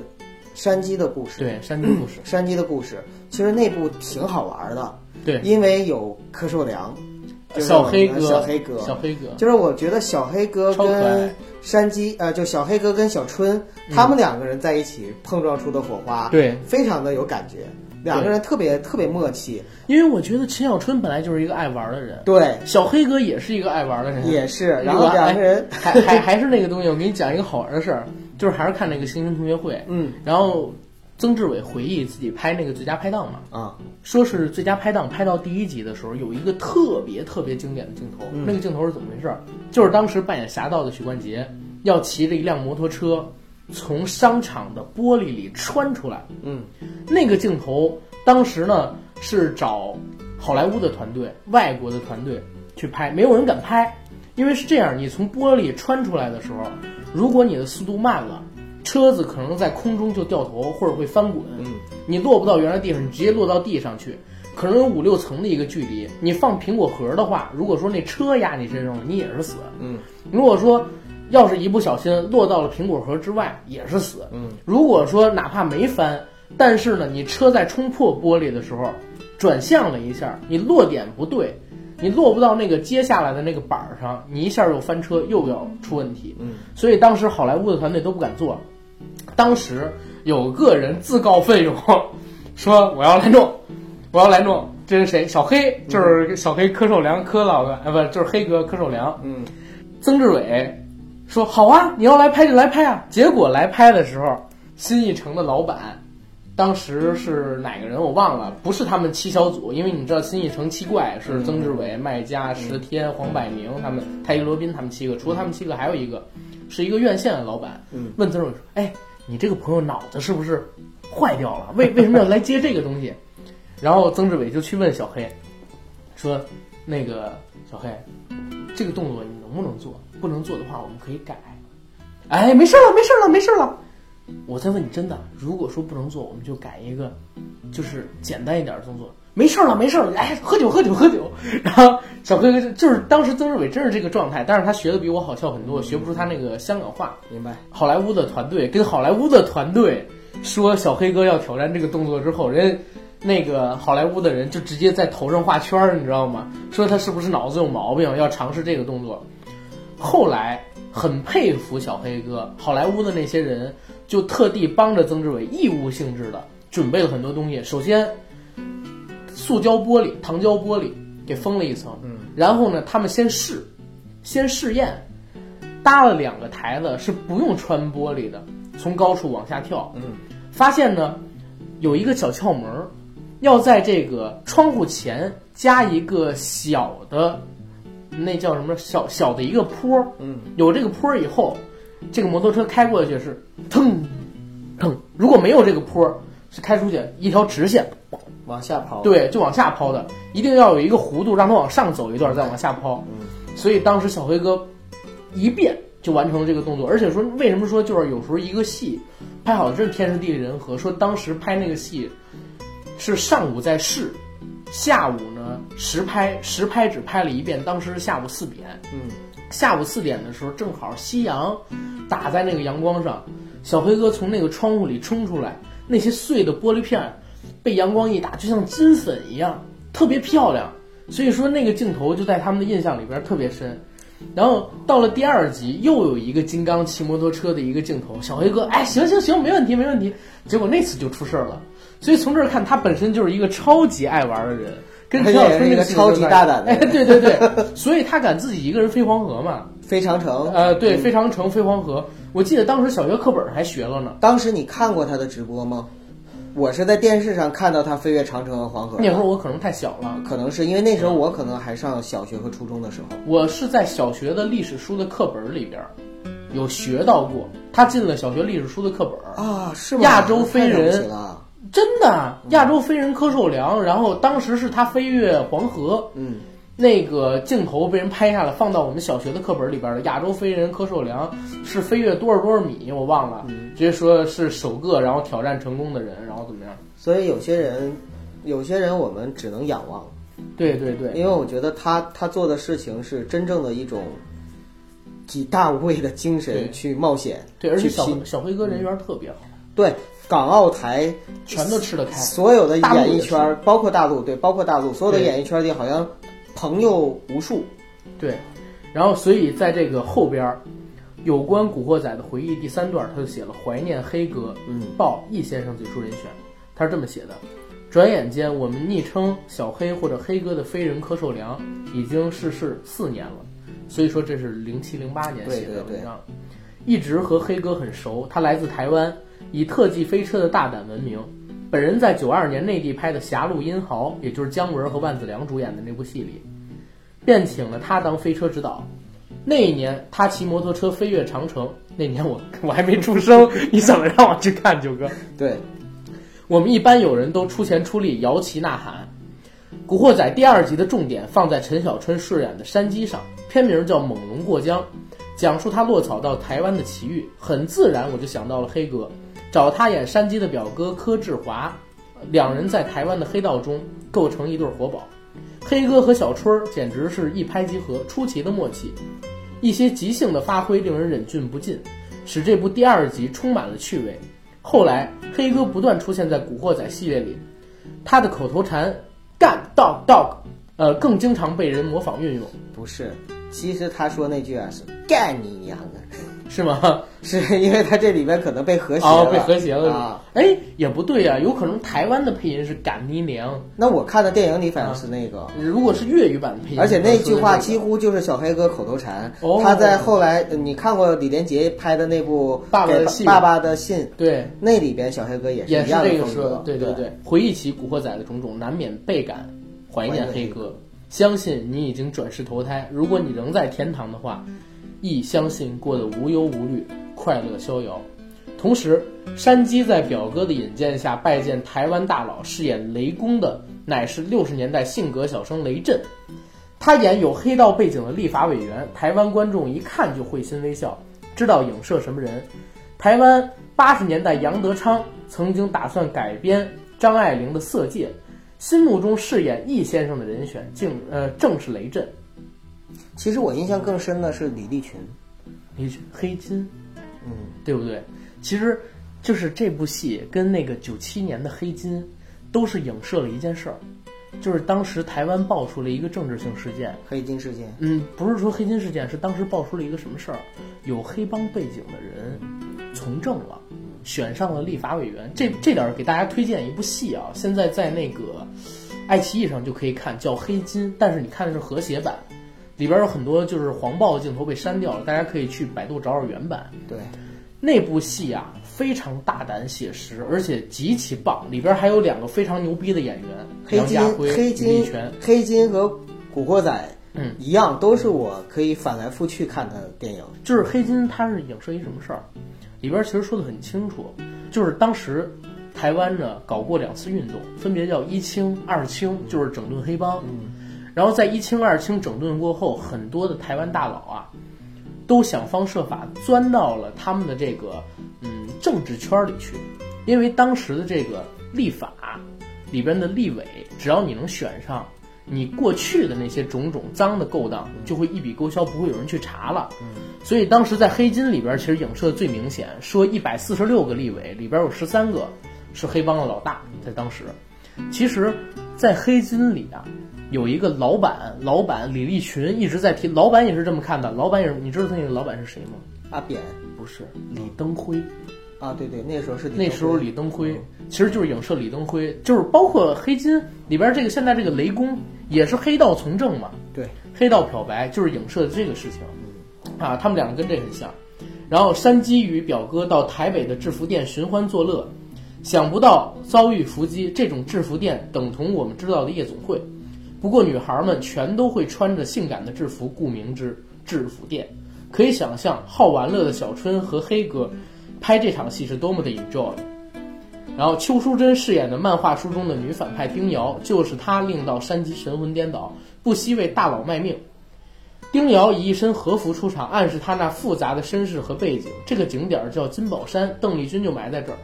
Speaker 2: 山鸡的故事。
Speaker 1: 对，山鸡故事，
Speaker 2: 山鸡的故事，其实那部挺好玩的，
Speaker 1: 对，
Speaker 2: 因为有柯受良，就是
Speaker 1: 小黑哥，
Speaker 2: 小黑哥，
Speaker 1: 小黑哥，
Speaker 2: 就是我觉得小黑哥跟山鸡，呃，就小黑哥跟小春，他们两个人在一起碰撞出的火花，
Speaker 1: 对，
Speaker 2: 非常的有感觉，两个人特别特别默契，
Speaker 1: 因为我觉得陈小春本来就是一个爱玩的人，
Speaker 2: 对，
Speaker 1: 小黑哥也是一个爱玩的人，
Speaker 2: 也是，然后两个人
Speaker 1: 还还还是那个东西，我给你讲一个好玩的事儿，就是还是看那个星星同学会，
Speaker 2: 嗯
Speaker 1: 然后曾志伟回忆自己拍那个最佳拍档嘛，
Speaker 2: 啊，
Speaker 1: 说是最佳拍档拍到第一集的时候，有一个特别特别经典的镜头。
Speaker 2: 嗯
Speaker 1: 那个镜头是怎么回事儿？就是当时扮演侠盗的许冠杰要骑着一辆摩托车从商场的玻璃里穿出来。
Speaker 2: 嗯
Speaker 1: 那个镜头当时呢是找好莱坞的团队、外国的团队去拍，没有人敢拍，因为是这样，你从玻璃穿出来的时候，如果你的速度慢了，车子可能在空中就掉头或者会翻滚，
Speaker 2: 嗯
Speaker 1: 你落不到原来地上，你直接落到地上去，可能有五六层的一个距离。你放苹果核的话，如果说那车压你身上了，你也是死。
Speaker 2: 嗯
Speaker 1: 如果说要是一不小心落到了苹果核之外，也是死。
Speaker 2: 嗯，
Speaker 1: 如果说哪怕没翻，但是呢，你车在冲破玻璃的时候转向了一下，你落点不对，你落不到那个接下来的那个板儿上，你一下又翻车，又要出问题。
Speaker 2: 嗯，
Speaker 1: 所以当时好莱坞的团队都不敢做。当时有个人自告奋勇，说我要来弄，我要来弄。这是谁？小黑，就是小黑柯受良柯老的，啊，不就是黑哥柯受良。
Speaker 2: 嗯
Speaker 1: 曾志伟说好啊，你要来拍就来拍啊。结果来拍的时候，新艺城的老板。当时是哪个人我忘了，不是他们七小组，因为你知道新艺城七怪是曾志伟、麦家、石天、黄百鸣他们，太极罗宾他们七个，除了他们七个，还有一个是一个院线的老板。问曾志伟说：“哎，你这个朋友脑子是不是坏掉了？为为什么要来接这个东西？”然后曾志伟就去问小黑，说：“那个小黑，这个动作你能不能做？不能做的话，我们可以改。”哎，没事了，没事了，没事了。我再问你，真的，如果说不能做，我们就改一个，就是简单一点的动作。没事了，没事了，来喝酒，喝酒，喝酒。然后小黑哥就是当时曾志伟真是这个状态，但是他学的比我好笑很多，学不出他那个香港话。
Speaker 2: 明白。
Speaker 1: 好莱坞的团队跟好莱坞的团队说小黑哥要挑战这个动作之后，人那个好莱坞的人就直接在头上画圈儿，你知道吗？说他是不是脑子有毛病，要尝试这个动作。后来很佩服小黑哥，好莱坞的那些人。就特地帮着曾志伟义务性质的准备了很多东西。首先，塑胶玻璃、糖胶玻璃给封了一层，
Speaker 2: 嗯，
Speaker 1: 然后呢，他们先试，先试验，搭了两个台子是不用穿玻璃的，从高处往下跳，
Speaker 2: 嗯，
Speaker 1: 发现呢有一个小窍门，要在这个窗户前加一个小的，那叫什么小小的一个坡，
Speaker 2: 嗯，
Speaker 1: 有这个坡以后。这个摩托车开过去是腾腾，如果没有这个坡，是开出去一条直线，
Speaker 2: 往下抛。
Speaker 1: 对，就往下抛的，一定要有一个弧度，让它往上走一段，再往下抛。
Speaker 2: 嗯，
Speaker 1: 所以当时小辉哥一变就完成了这个动作，而且说为什么说就是有时候一个戏拍好真是天时地利人和。说当时拍那个戏是上午在试，下午呢实拍，实拍只拍了一遍，当时是下午四点。
Speaker 2: 嗯。
Speaker 1: 下午四点的时候，正好夕阳打在那个阳光上，小黑哥从那个窗户里冲出来，那些碎的玻璃片被阳光一打，就像金粉一样，特别漂亮。所以说那个镜头就在他们的印象里边特别深。然后到了第二集，又有一个金刚骑摩托车的一个镜头，小黑哥，哎，行行行，没问题没问题。结果那次就出事儿了。所以从这儿看，他本身就是一个超级爱玩的人。跟陈小春那
Speaker 2: 个超级大胆的，
Speaker 1: 哎，对对对，所以他敢自己一个人飞黄河嘛？
Speaker 2: 飞长城，
Speaker 1: 呃，对，飞长城，飞黄河。我记得当时小学课本还学了呢。
Speaker 2: 当时你看过他的直播吗？我是在电视上看到他飞越长城和黄河。
Speaker 1: 那会儿我可能太小了，
Speaker 2: 可能是因为那时候我可能还上小学和初中的时候。
Speaker 1: 我是在小学的历史书的课本里边有学到过，他进了小学历史书的课本
Speaker 2: 啊，是吗？
Speaker 1: 亚洲飞人。真的，亚洲飞人柯受良，然后当时是他飞越黄河，
Speaker 2: 嗯，
Speaker 1: 那个镜头被人拍下来，放到我们小学的课本里边了。亚洲飞人柯受良是飞越多少多少米，我忘了，直接说是首个然后挑战成功的人，然后怎么样？
Speaker 2: 所以有些人，有些人我们只能仰望。
Speaker 1: 对对对，
Speaker 2: 因为我觉得他他做的事情是真正的一种以大无畏的精神去冒险，
Speaker 1: 对，而且小小辉哥人缘特别好，
Speaker 2: 对。港澳台
Speaker 1: 全都吃得开，
Speaker 2: 所有的演艺圈，包括大陆，对，包括大陆，所有的演艺圈里好像朋友无数。
Speaker 1: 对，然后所以在这个后边，有关《古惑仔》的回忆第三段，他就写了怀念黑哥，
Speaker 2: 嗯，
Speaker 1: 报易先生最初人选，他是这么写的：转眼间，我们昵称小黑或者黑哥的飞人柯受良已经逝世四年了。所以说这是零七零八年写的文章，一直和黑哥很熟，他来自台湾。以特技飞车的大胆闻名，本人在九二年内地拍的《狭路英豪》，也就是姜文和万梓良主演的那部戏里，便请了他当飞车指导。那一年，他骑摩托车飞越长城。那年我我还没出生，你怎么让我去看九哥？
Speaker 2: 对，
Speaker 1: 我们一般有人都出钱出力摇旗呐喊。《古惑仔》第二集的重点放在陈小春饰演的山鸡上，片名叫《猛龙过江》，讲述他落草到台湾的奇遇。很自然，我就想到了黑哥。找他演山鸡的表哥柯志华，两人在台湾的黑道中构成一对活宝。黑哥和小春儿简直是一拍即合，出奇的默契。一些即兴的发挥令人忍俊不禁，使这部第二集充满了趣味。后来，黑哥不断出现在《古惑仔》系列里，他的口头禅“干 dog dog”，呃，更经常被人模仿运用。
Speaker 2: 不是，其实他说那句啊是“干你娘的”。
Speaker 1: 是吗？
Speaker 2: 是因为它这里边可能被和谐了，
Speaker 1: 哦，被和谐了。
Speaker 2: 啊。
Speaker 1: 哎，也不对呀、有可能台湾的配音是赶尼娘，
Speaker 2: 那我看的电影里反正是那个，
Speaker 1: 如果是粤语版的配音，
Speaker 2: 而且那句话几乎就是小黑哥口头禅。
Speaker 1: 哦
Speaker 2: 他在后来，呃你看过李连杰拍的那部《
Speaker 1: 爸爸的信
Speaker 2: 爸爸的信》，
Speaker 1: 对，
Speaker 2: 那里边小黑哥也是一样的风格，，对
Speaker 1: 对对，回忆起古惑仔的种种，难免倍感怀念黑哥。相信你已经转世投胎，如果你仍在天堂的话，亦相信过得无忧无虑，快乐逍遥。同时，山鸡在表哥的引荐下拜见台湾大佬，饰演雷公的乃是六十年代性格小生雷震。他演有黑道背景的立法委员，台湾观众一看就会心微笑，知道影射什么人。台湾八十年代杨德昌曾经打算改编张爱玲的《色戒》，心目中饰演易先生的人选竟呃正是雷震。
Speaker 2: 其实我印象更深的是李立群，
Speaker 1: 李群黑金，
Speaker 2: 嗯，
Speaker 1: 对不对？其实就是这部戏跟那个九七年的黑金，都是影射了一件事儿，就是当时台湾爆出了一个政治性事件。
Speaker 2: 黑金事件，
Speaker 1: 嗯，不是说黑金事件，是当时爆出了一个什么事儿？有黑帮背景的人从政了，选上了立法委员。这这点儿给大家推荐一部戏啊，现在在那个爱奇艺上就可以看，叫《黑金》，但是你看的是和谐版，里边有很多就是黄暴的镜头被删掉了，大家可以去百度找找原版。
Speaker 2: 对，
Speaker 1: 那部戏啊，非常大胆写实，而且极其棒，里边还有两个非常牛逼的演员，
Speaker 2: 黑金黑金。黑金和古惑仔，
Speaker 1: 嗯，
Speaker 2: 一样，都是我可以反来覆去看的电影。
Speaker 1: 就是黑金，它是影射一什么事儿？里边其实说的很清楚，就是当时台湾呢搞过两次运动，分别叫一清、二清，就是整顿黑帮。然后在一清、二清整顿过后，很多的台湾大佬啊，都想方设法钻到了他们的这个嗯政治圈里去，因为当时的这个立法里边的立委，只要你能选上。你过去的那些种种脏的勾当就会一笔勾销，不会有人去查了。所以当时在黑金里边，其实影射最明显，说一百四十六个立委里边有十三个是黑帮的老大，在当时。其实，在黑金里啊，有一个老板，老板李立群一直在提，老板也是这么看的。老板也是，你知道他那个老板是谁吗？
Speaker 2: 阿扁
Speaker 1: 不是李登辉。
Speaker 2: 啊，对对，那时候是李
Speaker 1: 那时候李登辉其实就是影射李登辉，就是包括黑金里边这个现在这个雷公也是黑道从政嘛，
Speaker 2: 对
Speaker 1: 黑道漂白就是影射的这个事情，啊，他们两个跟这很像。然后山鸡与表哥到台北的制服店寻欢作乐，想不到遭遇伏击，这种制服店等同我们知道的夜总会，不过女孩们全都会穿着性感的制服，顾名之制服店。可以想象，好玩乐的小春和黑哥拍这场戏是多么的 enjoy。然后邱淑贞饰演的漫画书中的女反派丁瑶，就是她令到山鸡神魂颠倒，不惜为大佬卖命。丁瑶以一身和服出场，暗示她那复杂的身世和背景。这个景点叫金宝山，邓丽君就埋在这儿。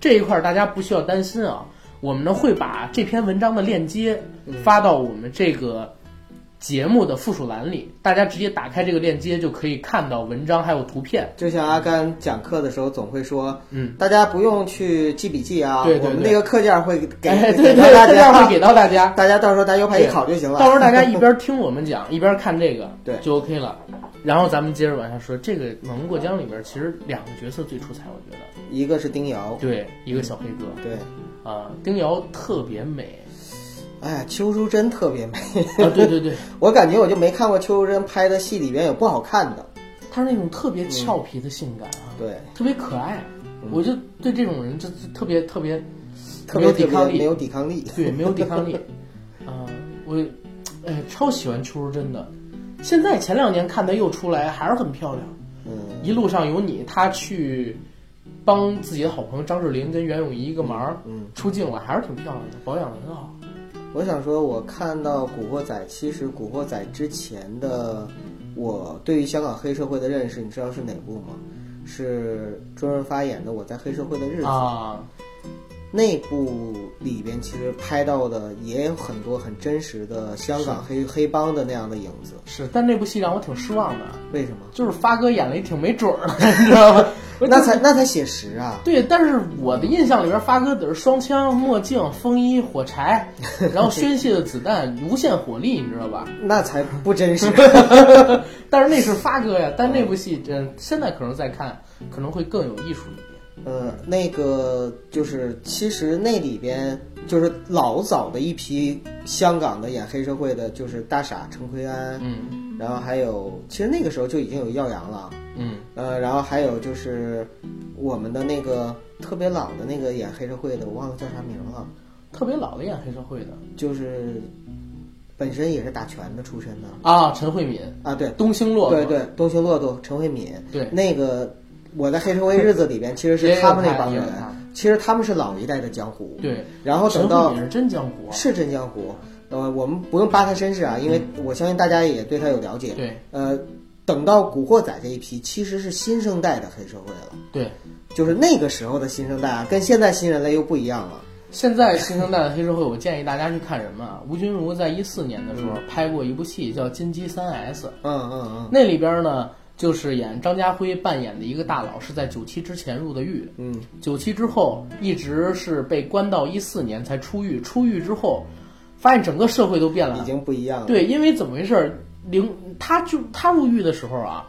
Speaker 1: 这一块大家不需要担心啊，我们呢会把这篇文章的链接发到我们这个节目的附属栏里，大家直接打开这个链接就可以看到文章还有图片。
Speaker 2: 就像阿甘讲课的时候总会说，
Speaker 1: 嗯，
Speaker 2: 大家不用去记笔记啊，
Speaker 1: 对对对。
Speaker 2: 我们那个课件会给
Speaker 1: 哎，
Speaker 2: 给
Speaker 1: 对对，
Speaker 2: 到大家，
Speaker 1: 会给到大家。
Speaker 2: 大家到时候拿 U 盘一考就行了。
Speaker 1: 到时候大家一边听我们讲，一边看这个，
Speaker 2: 对。
Speaker 1: 就 OK 了。然后咱们接着往下说，这个《猛龙过江》里边其实两个角色最出彩，我觉得，
Speaker 2: 一个是丁瑶，
Speaker 1: 对，一个小黑哥。
Speaker 2: 对，
Speaker 1: 啊，丁瑶特别美
Speaker 2: 哎，邱淑贞特别美，
Speaker 1: 啊，对对对，
Speaker 2: 我感觉我就没看过邱淑贞拍的戏里边有不好看的。
Speaker 1: 她是那种特别俏皮的性感啊，
Speaker 2: 对，
Speaker 1: 特别可爱，我就对这种人就就特别特别
Speaker 2: 特
Speaker 1: 没有抵抗力，没
Speaker 2: 有抵抗力。
Speaker 1: 对，没有抵抗力 啊，我哎超喜欢邱淑贞的，现在前两年看她又出来，还是很漂亮。
Speaker 2: 嗯，
Speaker 1: 一路上有你，她去帮自己的好朋友张智霖跟袁咏仪一个忙，
Speaker 2: 嗯，
Speaker 1: 出镜了，还是挺漂亮的，保养的很好。
Speaker 2: 我想说，我看到《古惑仔》，其实《古惑仔》之前的我对于香港黑社会的认识，你知道是哪部吗？是周润发演的《我在黑社会的日子》。
Speaker 1: 啊，
Speaker 2: 那部里边其实拍到的也有很多很真实的香港黑黑帮的那样的影子。
Speaker 1: 是，但那部戏让我挺失望的，
Speaker 2: 为什么？
Speaker 1: 就是发哥演了一挺没准儿的，你知道吗？
Speaker 2: 那才那才写实啊！
Speaker 1: 对，但是我的印象里边，发哥得是双枪、墨镜、风衣、火柴，然后宣泄的子弹、无限火力，你知道吧？
Speaker 2: 那才不真实。
Speaker 1: 但是那是发哥呀，但那部戏真现在可能再看，可能会更有艺术一点。
Speaker 2: 呃，那个就是，其实那里边就是老早的一批香港的演黑社会的，就是大傻陈奎安，
Speaker 1: 嗯。
Speaker 2: 然后还有，其实那个时候就已经有耀阳了，
Speaker 1: 嗯，
Speaker 2: 呃，然后还有就是我们的那个特别老的那个演黑社会的，我忘了叫啥名了，
Speaker 1: 特别老的演黑社会的
Speaker 2: 就是本身也是打拳的出身的
Speaker 1: 啊，陈慧敏、
Speaker 2: 啊，对，
Speaker 1: 东兴骆驼，
Speaker 2: 对对，东兴洛都陈慧敏，
Speaker 1: 对
Speaker 2: 那个我在黑社会日子里边其实是他们那帮人其实他们是老一代的江湖，
Speaker 1: 对，
Speaker 2: 然后等到
Speaker 1: 也是真江湖啊，
Speaker 2: 是真江湖，呃，我们不用扒他身世啊，因为我相信大家也对他有了解。
Speaker 1: 对
Speaker 2: 呃，等到古惑仔这一批，其实是新生代的黑社会了，
Speaker 1: 对。
Speaker 2: 就是那个时候的新生代啊，跟现在新人类又不一样了。
Speaker 1: 现在新生代的黑社会，我建议大家去看什么啊？吴君如在一四年的时候拍过一部戏叫《金鸡三 S》，
Speaker 2: 嗯嗯嗯
Speaker 1: 那里边呢就是演张家辉扮演的一个大佬，是在九七之前入的狱，
Speaker 2: 嗯，
Speaker 1: 九七之后一直是被关到一四年才出狱，出狱之后发现整个社会都变了
Speaker 2: 已，经不一样了。
Speaker 1: 对，因为怎么回事儿？零他就他入狱的时候啊，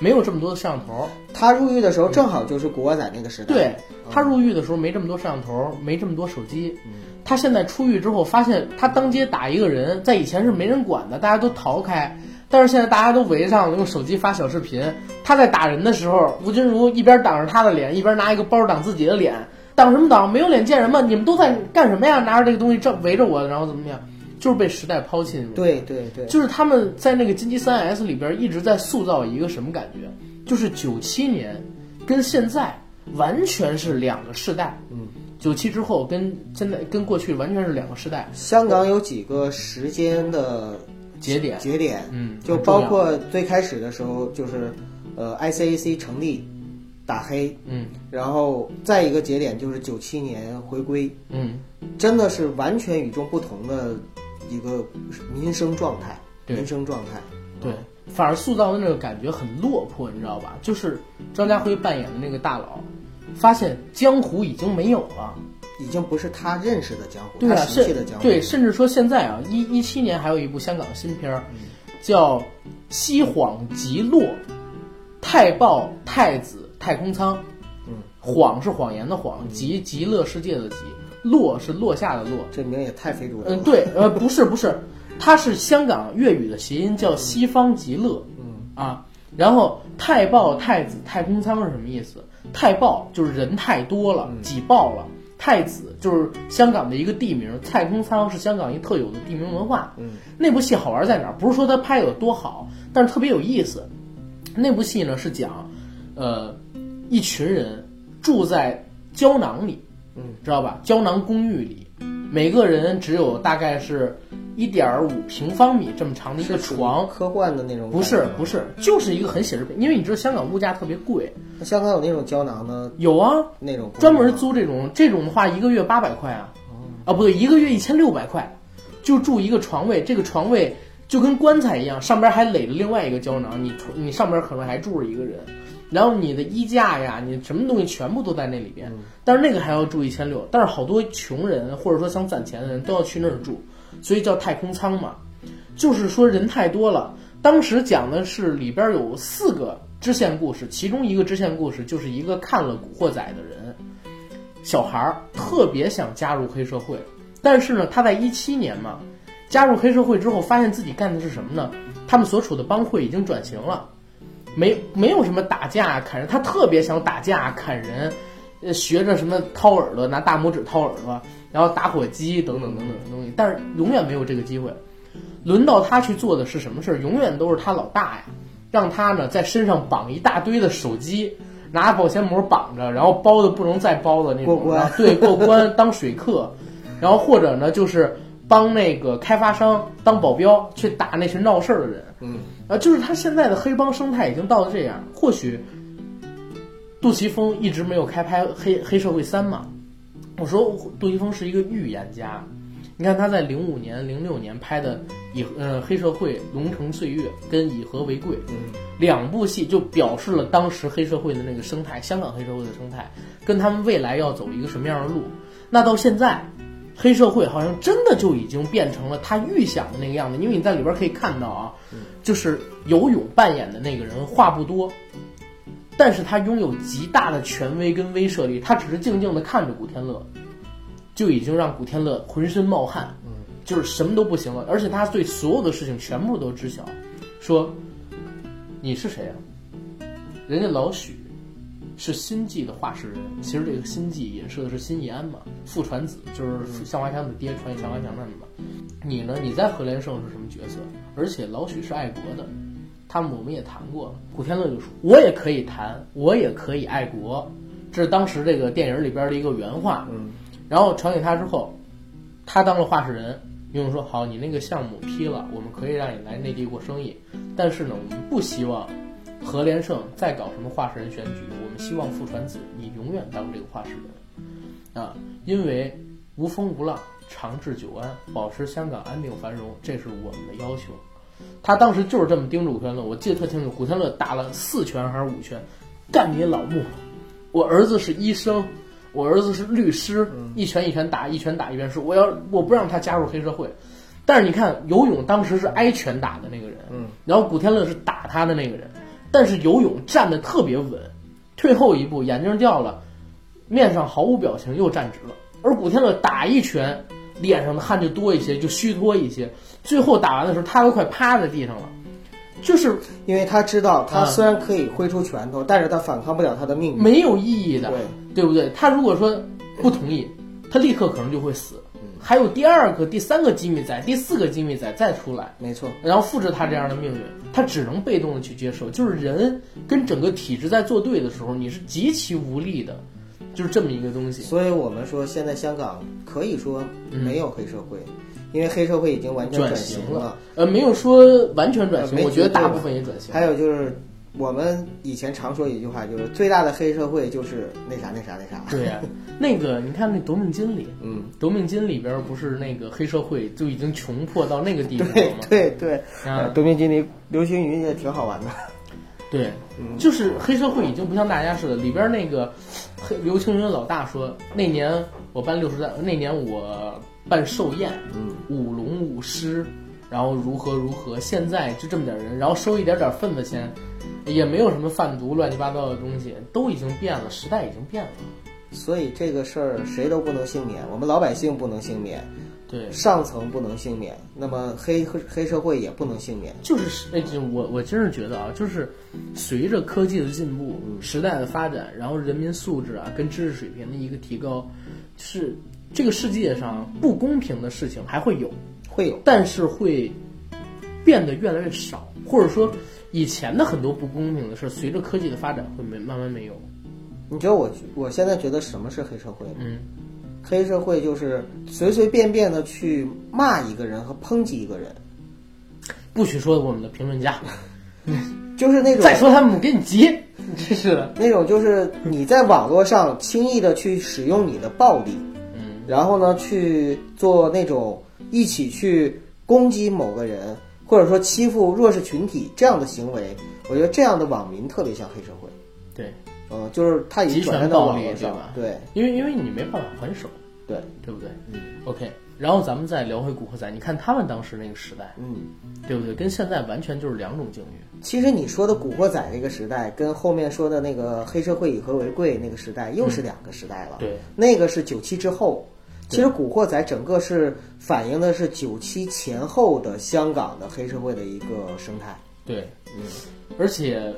Speaker 1: 没有这么多的摄像头，
Speaker 2: 他入狱的时候正好就是古惑仔那个时代。
Speaker 1: 对他入狱的时候没这么多摄像头，没这么多手机。
Speaker 2: 嗯
Speaker 1: 他现在出狱之后，发现他当街打一个人，在以前是没人管的，大家都逃开。但是现在大家都围上了，用手机发小视频。他在打人的时候，吴君如一边挡着他的脸，一边拿一个包挡自己的脸。挡什么挡？没有脸见人吗？你们都在干什么呀？拿着这个东西正围着我，然后怎么样？就是被时代抛弃。
Speaker 2: 对对对，
Speaker 1: 就是他们在那个金鸡三 S 里边一直在塑造一个什么感觉？就是九七年跟现在完全是两个世代。
Speaker 2: 嗯，
Speaker 1: 九七之后跟现在跟过去完全是两个时代
Speaker 2: 香港有几个时间的
Speaker 1: 节点。
Speaker 2: 节点，
Speaker 1: 嗯，
Speaker 2: 就包括最开始的时候，就是呃 ICAC 成立打黑，
Speaker 1: 嗯
Speaker 2: 然后再一个节点就是九七年回归，
Speaker 1: 嗯，
Speaker 2: 真的是完全与众不同的一个民生状态，民生状态。
Speaker 1: 对，反而塑造的那个感觉很落魄，你知道吧？就是张家辉扮演的那个大佬，发现江湖已经没有了。
Speaker 2: 已经不是他认识的江湖，
Speaker 1: 对啊，
Speaker 2: 他熟悉的江湖。
Speaker 1: 对，甚至说现在啊，一一七年还有一部香港新片儿，叫《西晃极落》，太暴太子太空舱。
Speaker 2: 嗯，
Speaker 1: 谎是谎言的谎，极极乐世界的极，落是落下的落。
Speaker 2: 这名也太非主流了。
Speaker 1: 嗯，对，呃，不是不是，它是香港粤语的谐音，叫西方极乐。
Speaker 2: 嗯
Speaker 1: 啊，然后太暴太子太空舱是什么意思？太暴就是人太多了，挤爆了。太子就是香港的一个地名，太空舱是香港一特有的地名文化。
Speaker 2: 嗯，
Speaker 1: 那部戏好玩在哪儿？不是说它拍的有多好，但是特别有意思。那部戏呢是讲，呃，一群人住在胶囊里，
Speaker 2: 嗯，
Speaker 1: 知道吧？胶囊公寓里，每个人只有大概是一点五平方米这么长的一个床，
Speaker 2: 科幻的那种。
Speaker 1: 不是不。是，就是一个很写实品。因为你知道香港物价特别贵，
Speaker 2: 那香港有那种胶囊的
Speaker 1: 有啊，
Speaker 2: 那种，
Speaker 1: 专门。租这种这种的话，一个月八百块啊，啊不对，一个月一千六百块，就住一个床位，这个床位就跟棺材一样，上边还垒着另外一个胶囊，你你上边可能还住着一个人，然后你的衣架呀，你什么东西全部都在那里边，但是那个还要住一千六，但是好多穷人或者说想攒钱的人都要去那儿住，所以叫太空舱嘛，就是说人太多了。当时讲的是里边有四个支线故事，其中一个支线故事就是一个看了《古惑仔》的人，小孩儿特别想加入黑社会，但是呢，他在一七年嘛，加入黑社会之后，发现自己干的是什么呢？他们所处的帮会已经转型了，没没有什么打架砍人，他特别想打架砍人，呃，学着什么掏耳朵，拿大拇指掏耳朵，然后打火机等等等等的东西，但是永远没有这个机会。轮到他去做的是什么事儿？永远都是他老大呀，让他呢在身上绑一大堆的手机，拿保鲜膜绑着，然后包的不能再包的那种，对，过关当水客，然后或者呢就是帮那个开发商当保镖去打那群闹事儿的人，
Speaker 2: 嗯，
Speaker 1: 啊，就是他现在的黑帮生态已经到了这样，或许杜琪峰一直没有开拍黑黑社会三嘛，我说杜琪峰是一个预言家，你看他在零五年、零六年拍的《以呃黑社会龙城岁月》跟《以和为贵》嗯。两部戏，就表示了当时黑社会的那个生态，香港黑社会的生态，跟他们未来要走一个什么样的路。那到现在，黑社会好像真的就已经变成了他预想的那个样子，因为你在里边可以看到啊，就是游泳扮演的那个人话不多。但是他拥有极大的权威跟威慑力，他只是静静的看着古天乐，就已经让古天乐浑身冒汗，嗯，就是什么都不行了。而且他对所有的事情全部都知晓，说你是谁啊？人家老许是心计的画事人，其实这个心计影射的是辛义安嘛，父传子就是向华强的爹传向华强的嘛。你呢？你在何连胜是什么角色？而且老许是爱国的。他们我们也谈过，古天乐就说：“我也可以谈，我也可以爱国。”这是当时这个电影里边的一个原话。
Speaker 2: 嗯，
Speaker 1: 然后传给他之后，他当了话事人，于勇说：“好，你那个项目批了，我们可以让你来内地过生意。但是呢，我们不希望何连胜再搞什么话事人选举，我们希望傅传子你永远当这个话事人啊，因为无风无浪，长治久安，保持香港安定繁荣，这是我们的要求。”他当时就是这么叮嘱古天乐，我记得特清楚。古天乐打了四拳还是五拳，干你老木！我儿子是医生，我儿子是律师，一拳一拳打，一拳打一边说我要我不让他加入黑社会。但是你看游泳当时是挨拳打的那个人，
Speaker 2: 嗯，
Speaker 1: 然后古天乐是打他的那个人，但是游泳站得特别稳，退后一步，眼镜掉了，面上毫无表情，又站直了。而古天乐打一拳，脸上的汗就多一些，就虚脱一些。最后打完的时候，他都快趴在地上了，就是
Speaker 2: 因为他知道，他虽然可以挥出拳头，但是他反抗不了他的命运，
Speaker 1: 没有意义的，
Speaker 2: 对
Speaker 1: 对不对？他如果说不同意，他立刻可能就会死。还有第二个、第三个机密仔、第四个机密仔再出来，
Speaker 2: 没错，
Speaker 1: 然后复制他这样的命运，他只能被动的去接受。就是人跟整个体制在作对的时候，你是极其无力的，就是这么一个东西。
Speaker 2: 所以我们说，现在香港可以说没有黑社会。因为黑社会已经完全
Speaker 1: 转
Speaker 2: 型
Speaker 1: 了，呃，没有说完全转型，
Speaker 2: 呃
Speaker 1: 我觉得大部分也转型。
Speaker 2: 还有就是，我们以前常说一句话，就是最大的黑社会就是那啥那啥那啥。
Speaker 1: 对呀、那个你看那《夺命金》里，
Speaker 2: 嗯，《
Speaker 1: 夺命金》里边不是那个黑社会就已经穷迫到那个地步了
Speaker 2: 对
Speaker 1: 吗？
Speaker 2: 对对，
Speaker 1: 啊，
Speaker 2: 夺命金里刘青云也挺好玩的。
Speaker 1: 对，
Speaker 2: 嗯
Speaker 1: 就是黑社会已经不像大家似的，里边那个黑刘青云老大说，那年我办六十大，那年我办寿宴，
Speaker 2: 嗯，
Speaker 1: 舞龙舞狮，然后如何如何，现在就这么点人，然后收一点点份子钱，也没有什么贩毒乱七八糟的东西，都已经变了，时代已经变了。
Speaker 2: 所以这个事儿谁都不能幸免，我们老百姓不能幸免，
Speaker 1: 对，
Speaker 2: 上层不能幸免，那么黑黑黑社会也不能幸免。
Speaker 1: 就是那就我我真是觉得啊，就是随着科技的进步、时代的发展，然后人民素质啊跟知识水平的一个提高，是这个世界上不公平的事情还会有，
Speaker 2: 会有，
Speaker 1: 但是会变得越来越少，或者说以前的很多不公平的事，随着科技的发展会没慢慢没有。
Speaker 2: 你觉得我我现在觉得什么是黑社会吗？
Speaker 1: 嗯，
Speaker 2: 黑社会就是随随便便的去骂一个人和抨击一个人，
Speaker 1: 不许说我们的评论家，
Speaker 2: 就是那种
Speaker 1: 再说他们我给你急，真是的。
Speaker 2: 那种就是你在网络上轻易的去使用你的暴力，
Speaker 1: 嗯，
Speaker 2: 然后呢去做那种一起去攻击某个人，或者说欺负弱势群体这样的行为，我觉得这样的网民特别像黑社会。
Speaker 1: 对，
Speaker 2: 嗯，就是他已经
Speaker 1: 集
Speaker 2: 转战到网络上
Speaker 1: 了，
Speaker 2: 对
Speaker 1: 因为因为你没办法还手。
Speaker 2: 对，
Speaker 1: 对不对？
Speaker 2: 嗯
Speaker 1: ，OK。然后咱们再聊回古惑仔，你看他们当时那个时代，
Speaker 2: 嗯。
Speaker 1: 对不对？跟现在完全就是两种境遇。
Speaker 2: 其实你说的古惑仔那个时代，跟后面说的那个黑社会以和为贵那个时代又是两个时代了。
Speaker 1: 对，
Speaker 2: 那个是九七之后。其实古惑仔整个是反映的是九七前后的香港的黑社会的一个生态。
Speaker 1: 对，嗯，而且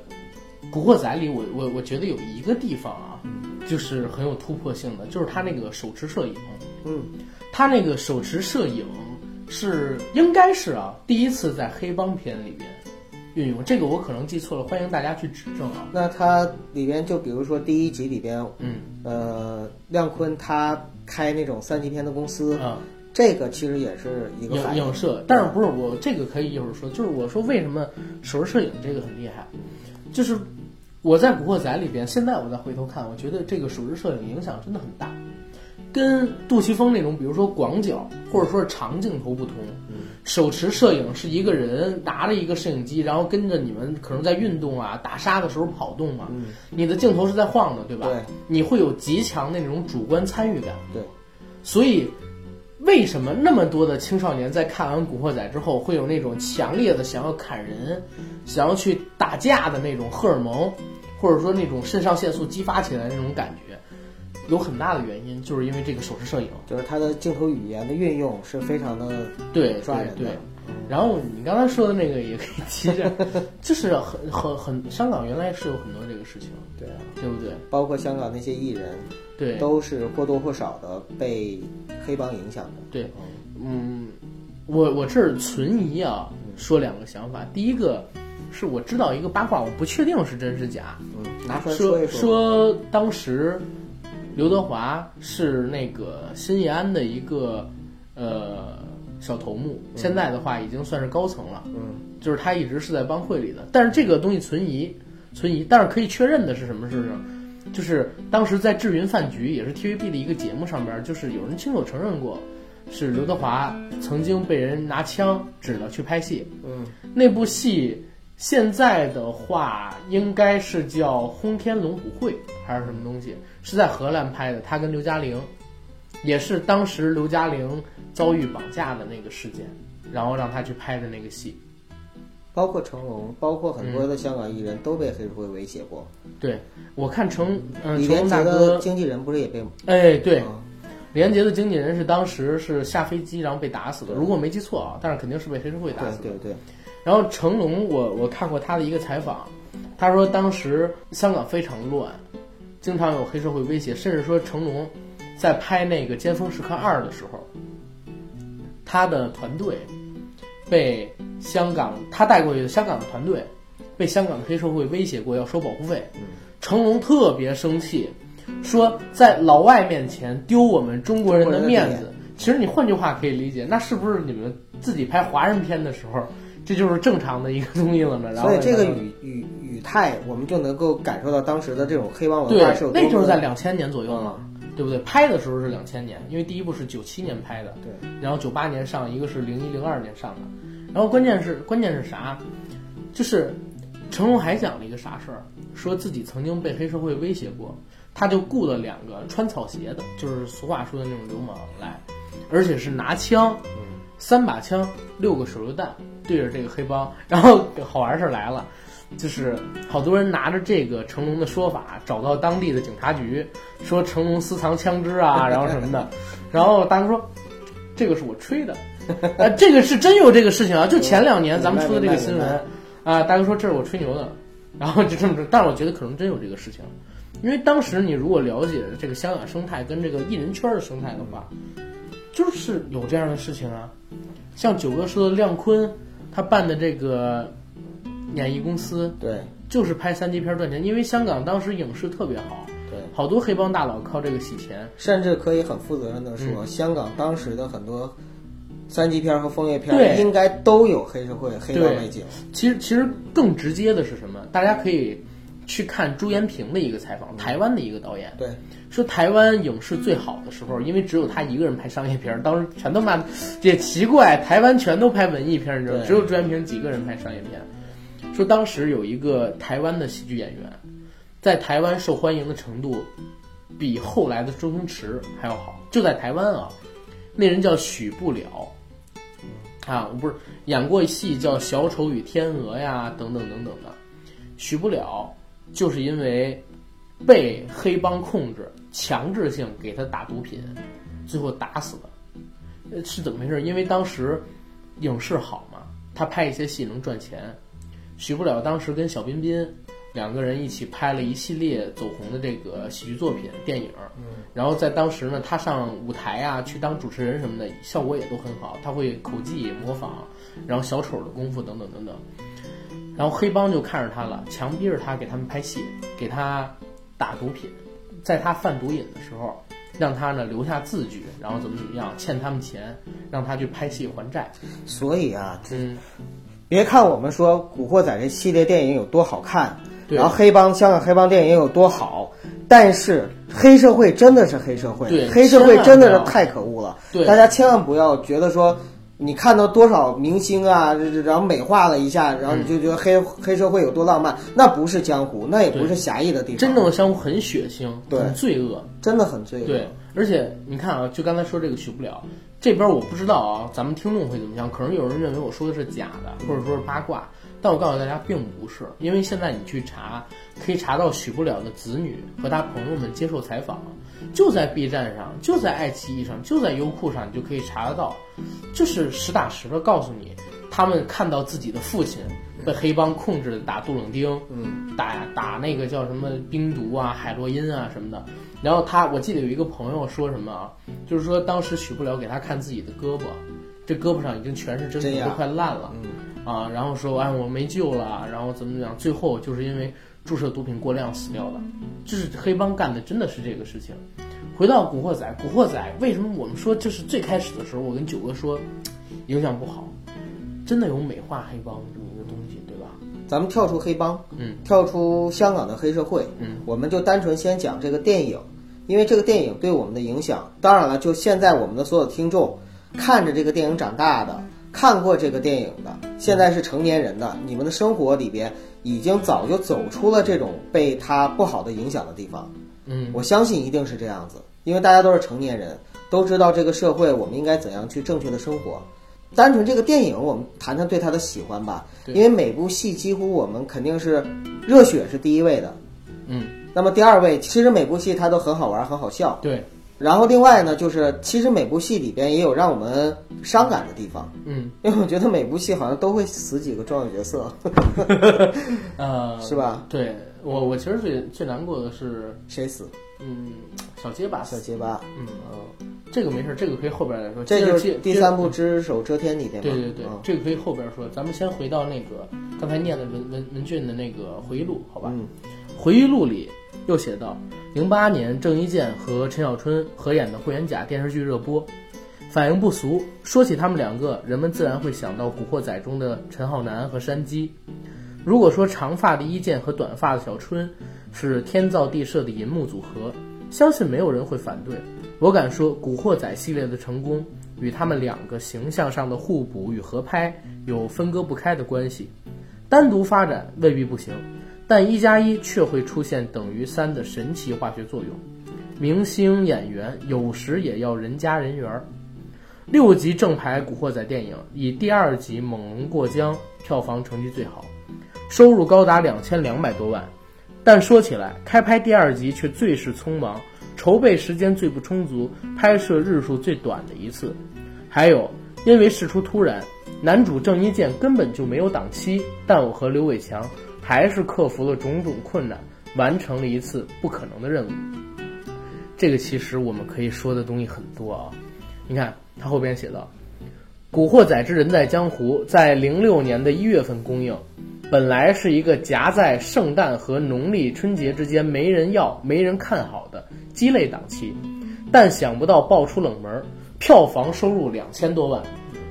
Speaker 1: 古惑仔里我，我我觉得有一个地方啊，就是很有突破性的，就是他那个手持摄影，
Speaker 2: 嗯，
Speaker 1: 他那个手持摄影是应该是啊第一次在黑帮片里边运用，这个我可能记错了，欢迎大家去指正啊。
Speaker 2: 那它里边就比如说第一集里边，
Speaker 1: 嗯
Speaker 2: 呃，亮坤他开那种三级片的公司，
Speaker 1: 啊。
Speaker 2: 这个其实也是一个
Speaker 1: 影
Speaker 2: 反映
Speaker 1: 影射，但是不是我这个可以一会儿说，就是我说为什么手持摄影这个很厉害，就是我在《古惑仔》里边，现在我再回头看，我觉得这个手持摄影影响真的很大。跟杜琪峰那种，比如说广角或者说是长镜头不同。手持摄影是一个人拿着一个摄影机，然后跟着你们可能在运动啊、打沙的时候跑动嘛。你的镜头是在晃的，对吧？
Speaker 2: 对，
Speaker 1: 你会有极强的那种主观参与感。
Speaker 2: 对，
Speaker 1: 所以为什么那么多的青少年在看完《古惑仔》之后，会有那种强烈的想要砍人、想要去打架的那种荷尔蒙，或者说那种肾上腺素激发起来的那种感觉？有很大的原因，就是因为这个手持摄影，
Speaker 2: 就是它的镜头语言的运用是非常的
Speaker 1: 对
Speaker 2: 抓人的。
Speaker 1: 对，然后你刚才说的那个也可以提着，就是很很很，香港原来是有很多这个事情，
Speaker 2: 对啊，
Speaker 1: 对不对？
Speaker 2: 包括香港那些艺人，
Speaker 1: 对，
Speaker 2: 都是或多或少的被黑帮影响的。
Speaker 1: 对，嗯，我我这儿存疑啊，说两个想法。第一个是我知道一个八卦，我不确定是真是假，
Speaker 2: 嗯，拿出来
Speaker 1: 说
Speaker 2: 一
Speaker 1: 说当时。刘德华是那个新义安的一个呃小头目，现在的话已经算是高层了。
Speaker 2: 嗯，
Speaker 1: 就是他一直是在帮会里的，但是这个东西存疑，存疑。但是可以确认的是什么事情？就是当时在智云饭局，也是 TVB 的一个节目上边，就是有人亲口承认过，是刘德华曾经被人拿枪指着去拍戏。
Speaker 2: 嗯，
Speaker 1: 那部戏。现在的话，应该是叫《轰天龙虎会》还是什么东西？是在荷兰拍的。他跟刘嘉玲，也是当时刘嘉玲遭遇绑架的那个事件，然后让他去拍的那个戏。
Speaker 2: 包括成龙，包括很多的香港艺人都被黑社会威胁过。
Speaker 1: 对，我看成嗯，
Speaker 2: 李连杰的经纪人不是也被？
Speaker 1: 哎，对，李连杰的经纪人是当时是下飞机然后被打死的，如果没记错啊，但是肯定是被黑社会打死
Speaker 2: 的。对对对。
Speaker 1: 然后成龙，我我看过他的一个采访，他说当时香港非常乱，经常有黑社会威胁，甚至说成龙在拍那个《尖峰时刻二》的时候，他的团队被香港他带过去的香港的团队被香港的黑社会威胁过要收保护费，成龙特别生气，说在老外面前丢我们中国人的面子。其实你换句话可以理解，那是不是你们自己拍华人片的时候？这就是正常的一个东西了呢。
Speaker 2: 所以这个语语语态，我们就能够感受到当时的这种黑帮文化是有
Speaker 1: 多。那就是在两千年左右嘛，对不对？拍的时候是两千年，因为第一部是九七年拍的，
Speaker 2: 对。
Speaker 1: 然后九八年上，一个是零一零二年上的。然后关键是关键是啥？就是成龙还讲了一个啥事儿，说自己曾经被黑社会威胁过，他就雇了两个穿草鞋的，就是俗话说的那种流氓来，而且是拿枪，三把枪，六个手榴弹。对着这个黑帮，然后好玩事儿来了，就是好多人拿着这个成龙的说法找到当地的警察局，说成龙私藏枪支啊，然后什么的，然后大哥说，这个是我吹的，呃，这个是真有这个事情啊，就前两年咱们出的这个新闻，啊，大哥说这是我吹牛的，然后就这么着，但是我觉得可能真有这个事情，因为当时你如果了解这个香港生态跟这个艺人圈的生态的话，就是有这样的事情啊，像九哥说的亮坤。他办的这个演艺公司，
Speaker 2: 对，
Speaker 1: 就是拍三级片赚钱，因为香港当时影视特别好，
Speaker 2: 对，
Speaker 1: 好多黑帮大佬靠这个洗钱，
Speaker 2: 甚至可以很负责任的说，香港当时的很多三级片和风月片应该都有黑社会、黑帮背景。
Speaker 1: 其实，其实更直接的是什么？大家可以去看朱延平的一个采访，台湾的一个导演，
Speaker 2: 对。
Speaker 1: 说台湾影视最好的时候，因为只有他一个人拍商业片，当时全都骂，也奇怪，台湾全都拍文艺片，你知道，只有朱元平几个人拍商业片。说当时有一个台湾的喜剧演员，在台湾受欢迎的程度，比后来的周星驰还要好，就在台湾啊，那人叫许不了，啊，不是演过戏叫《小丑与天鹅》呀，等等等等的，许不了就是因为被黑帮控制。强制性给他打毒品，最后打死了，呃，是怎么回事？因为当时影视好嘛，他拍一些戏能赚钱。许不了当时跟小彬彬两个人一起拍了一系列走红的这个喜剧作品、电影。然后在当时呢，他上舞台啊，去当主持人什么的，效果也都很好。他会口技模仿，然后小丑的功夫等等等等。然后黑帮就看着他了，强逼着他给他们拍戏，给他打毒品。在他贩毒瘾的时候，让他呢留下字据，然后怎么怎么样，欠他们钱，让他去拍戏还债。
Speaker 2: 所以啊，嗯，别看我们说《古惑仔》这系列电影有多好看，然后黑帮香港黑帮电影有多好，但是黑社会真的是黑社会，黑社会真的是太可恶了。大家千万不要觉得说，你看到多少明星啊，然后美化了一下，然后你就觉得黑、黑社会有多浪漫，那不是江湖，那也不是侠义的地方，
Speaker 1: 真正的江湖很血腥，很罪恶。
Speaker 2: 真的很罪恶。
Speaker 1: 对，而且你看啊，就刚才说这个许不了，这边我不知道啊，咱们听众会怎么想？可能有人认为我说的是假的，或者说是八卦，但我告诉大家并不是，因为现在你去查，可以查到许不了的子女和他朋友们接受采访，就在 B 站上，就在爱奇艺上，就在优酷上，你就可以查得到，就是实打实的告诉你，他们看到自己的父亲被黑帮控制打杜冷丁，
Speaker 2: 嗯，
Speaker 1: 打打那个叫什么冰毒啊、海洛因啊什么的。然后他，我记得有一个朋友说什么啊，就是说当时许不了给他看自己的胳膊，这胳膊上已经全是针都快烂了
Speaker 2: 嗯，
Speaker 1: 啊。然后说哎我没救了，然后怎么怎么样，最后就是因为注射毒品过量死掉的。就是黑帮干的，真的是这个事情。回到《古惑仔》，《古惑仔》为什么我们说这是最开始的时候，我跟九哥说影响不好，真的有美化黑帮这么一个东西，对吧？
Speaker 2: 咱们跳出黑帮，
Speaker 1: 嗯，
Speaker 2: 跳出香港的黑社会，
Speaker 1: 嗯，
Speaker 2: 我们就单纯先讲这个电影，因为这个电影对我们的影响，当然了，就现在我们的所有听众看着这个电影长大的，看过这个电影的，现在是成年人的，你们的生活里边已经早就走出了这种被他不好的影响的地方。
Speaker 1: 嗯，
Speaker 2: 我相信一定是这样子，因为大家都是成年人，都知道这个社会我们应该怎样去正确的生活。单纯这个电影，我们谈谈对他的喜欢吧，因为每部戏几乎我们肯定是热血是第一位的，
Speaker 1: 嗯，
Speaker 2: 那么第二位其实每部戏它都很好玩，很好笑。
Speaker 1: 对，
Speaker 2: 然后另外呢，就是其实每部戏里边也有让我们伤感的地方，
Speaker 1: 嗯，
Speaker 2: 因为我觉得每部戏好像都会死几个重要角色，
Speaker 1: 呃，
Speaker 2: 是吧？
Speaker 1: 对我，我其实最最难过的是，
Speaker 2: 谁死？
Speaker 1: 嗯，小结巴，
Speaker 2: 小结巴。
Speaker 1: 嗯，
Speaker 2: 嗯，
Speaker 1: 这个没事，这个可以后边来说。
Speaker 2: 这就是第三部《只手遮天》里边嘛。
Speaker 1: 对对对，
Speaker 2: 嗯
Speaker 1: 这个可以后边说。咱们先回到那个刚才念的文文文俊的那个回忆录，好吧？
Speaker 2: 嗯
Speaker 1: 回忆录里又写到，零八年郑伊健和陈小春合演的《霍元甲》电视剧热播，反应不俗。说起他们两个，人们自然会想到《古惑仔》中的陈浩南和山鸡。如果说长发的伊健和短发的小春是天造地设的银幕组合，相信没有人会反对。我敢说，《古惑仔》系列的成功与他们两个形象上的互补与合拍有分割不开的关系。单独发展未必不行，但一加一却会出现等于三的神奇化学作用。明星演员有时也要人加人缘儿。六集正牌《古惑仔》电影以第二集《猛龙过江》票房成绩最好，收入高达两千两百多万。但说起来，开拍第二集却最是匆忙，筹备时间最不充足，拍摄日数最短的一次。还有，因为事出突然，男主郑伊健根本就没有档期，但我和刘伟强还是克服了种种困难，完成了一次不可能的任务。这个其实我们可以说的东西很多啊。你看他后边写道，《古惑仔之人在江湖》在零六年的一月份公映，本来是一个夹在圣诞和农历春节之间没人要、没人看好的鸡肋档期，但想不到爆出冷门，票房收入两千多万。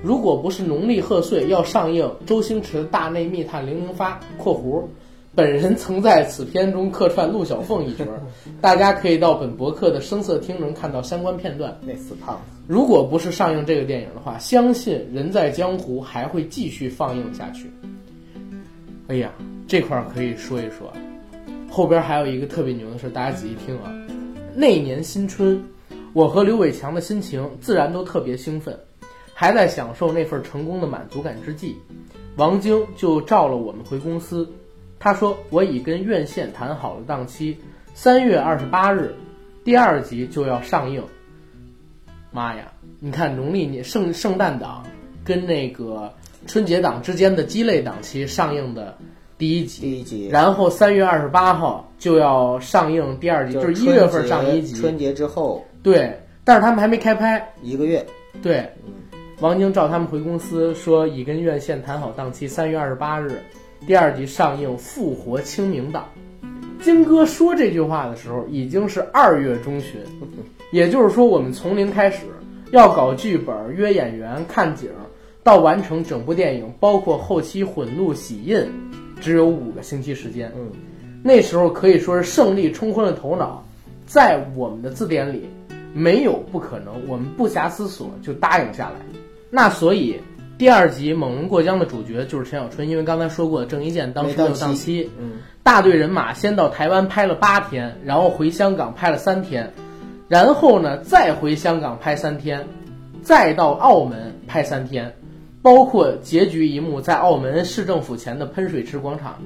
Speaker 1: 如果不是农历贺岁要上映周星驰的《大内密探零零发》（括弧），本人曾在此片中客串陆小凤一角，大家可以到本博客的声色厅能看到相关片段。
Speaker 2: 那死胖子。
Speaker 1: 如果不是上映这个电影的话，相信《人在江湖》还会继续放映下去。哎呀，这块儿可以说一说，后边还有一个特别牛的事，大家仔细听啊。那年新春，我和刘伟强的心情自然都特别兴奋，还在享受那份成功的满足感之际，王晶就召了我们回公司。他说：“我已跟院线谈好了档期，三月二十八日，第二集就要上映。”妈呀！你看农历年圣圣诞档跟那个春节档之间的鸡肋档期上映的第一集，
Speaker 2: 第一集，
Speaker 1: 然后三月二十八号就要上映第二集，就是一月份上一集。
Speaker 2: 春节之后
Speaker 1: 对，但是他们还没开拍。
Speaker 2: 一个月，
Speaker 1: 对，王晶召他们回公司说，已跟院线谈好档期，三月二十八日，第二集上映，复活清明档。金哥说这句话的时候，已经是二月中旬，也就是说，我们从零开始要搞剧本、约演员、看景，到完成整部电影，包括后期混录、洗印，只有五个星期时间。
Speaker 2: 嗯，
Speaker 1: 那时候可以说是胜利冲昏了头脑，在我们的字典里没有不可能，我们不暇思索就答应下来。那所以第二集《猛龙过江》的主角就是陈小春，因为刚才说过郑伊健当时没有档期，
Speaker 2: 嗯，
Speaker 1: 大队人马先到台湾拍了八天，然后回香港拍了三天，然后呢再回香港拍三天，再到澳门拍三天，包括结局一幕在澳门市政府前的喷水池广场，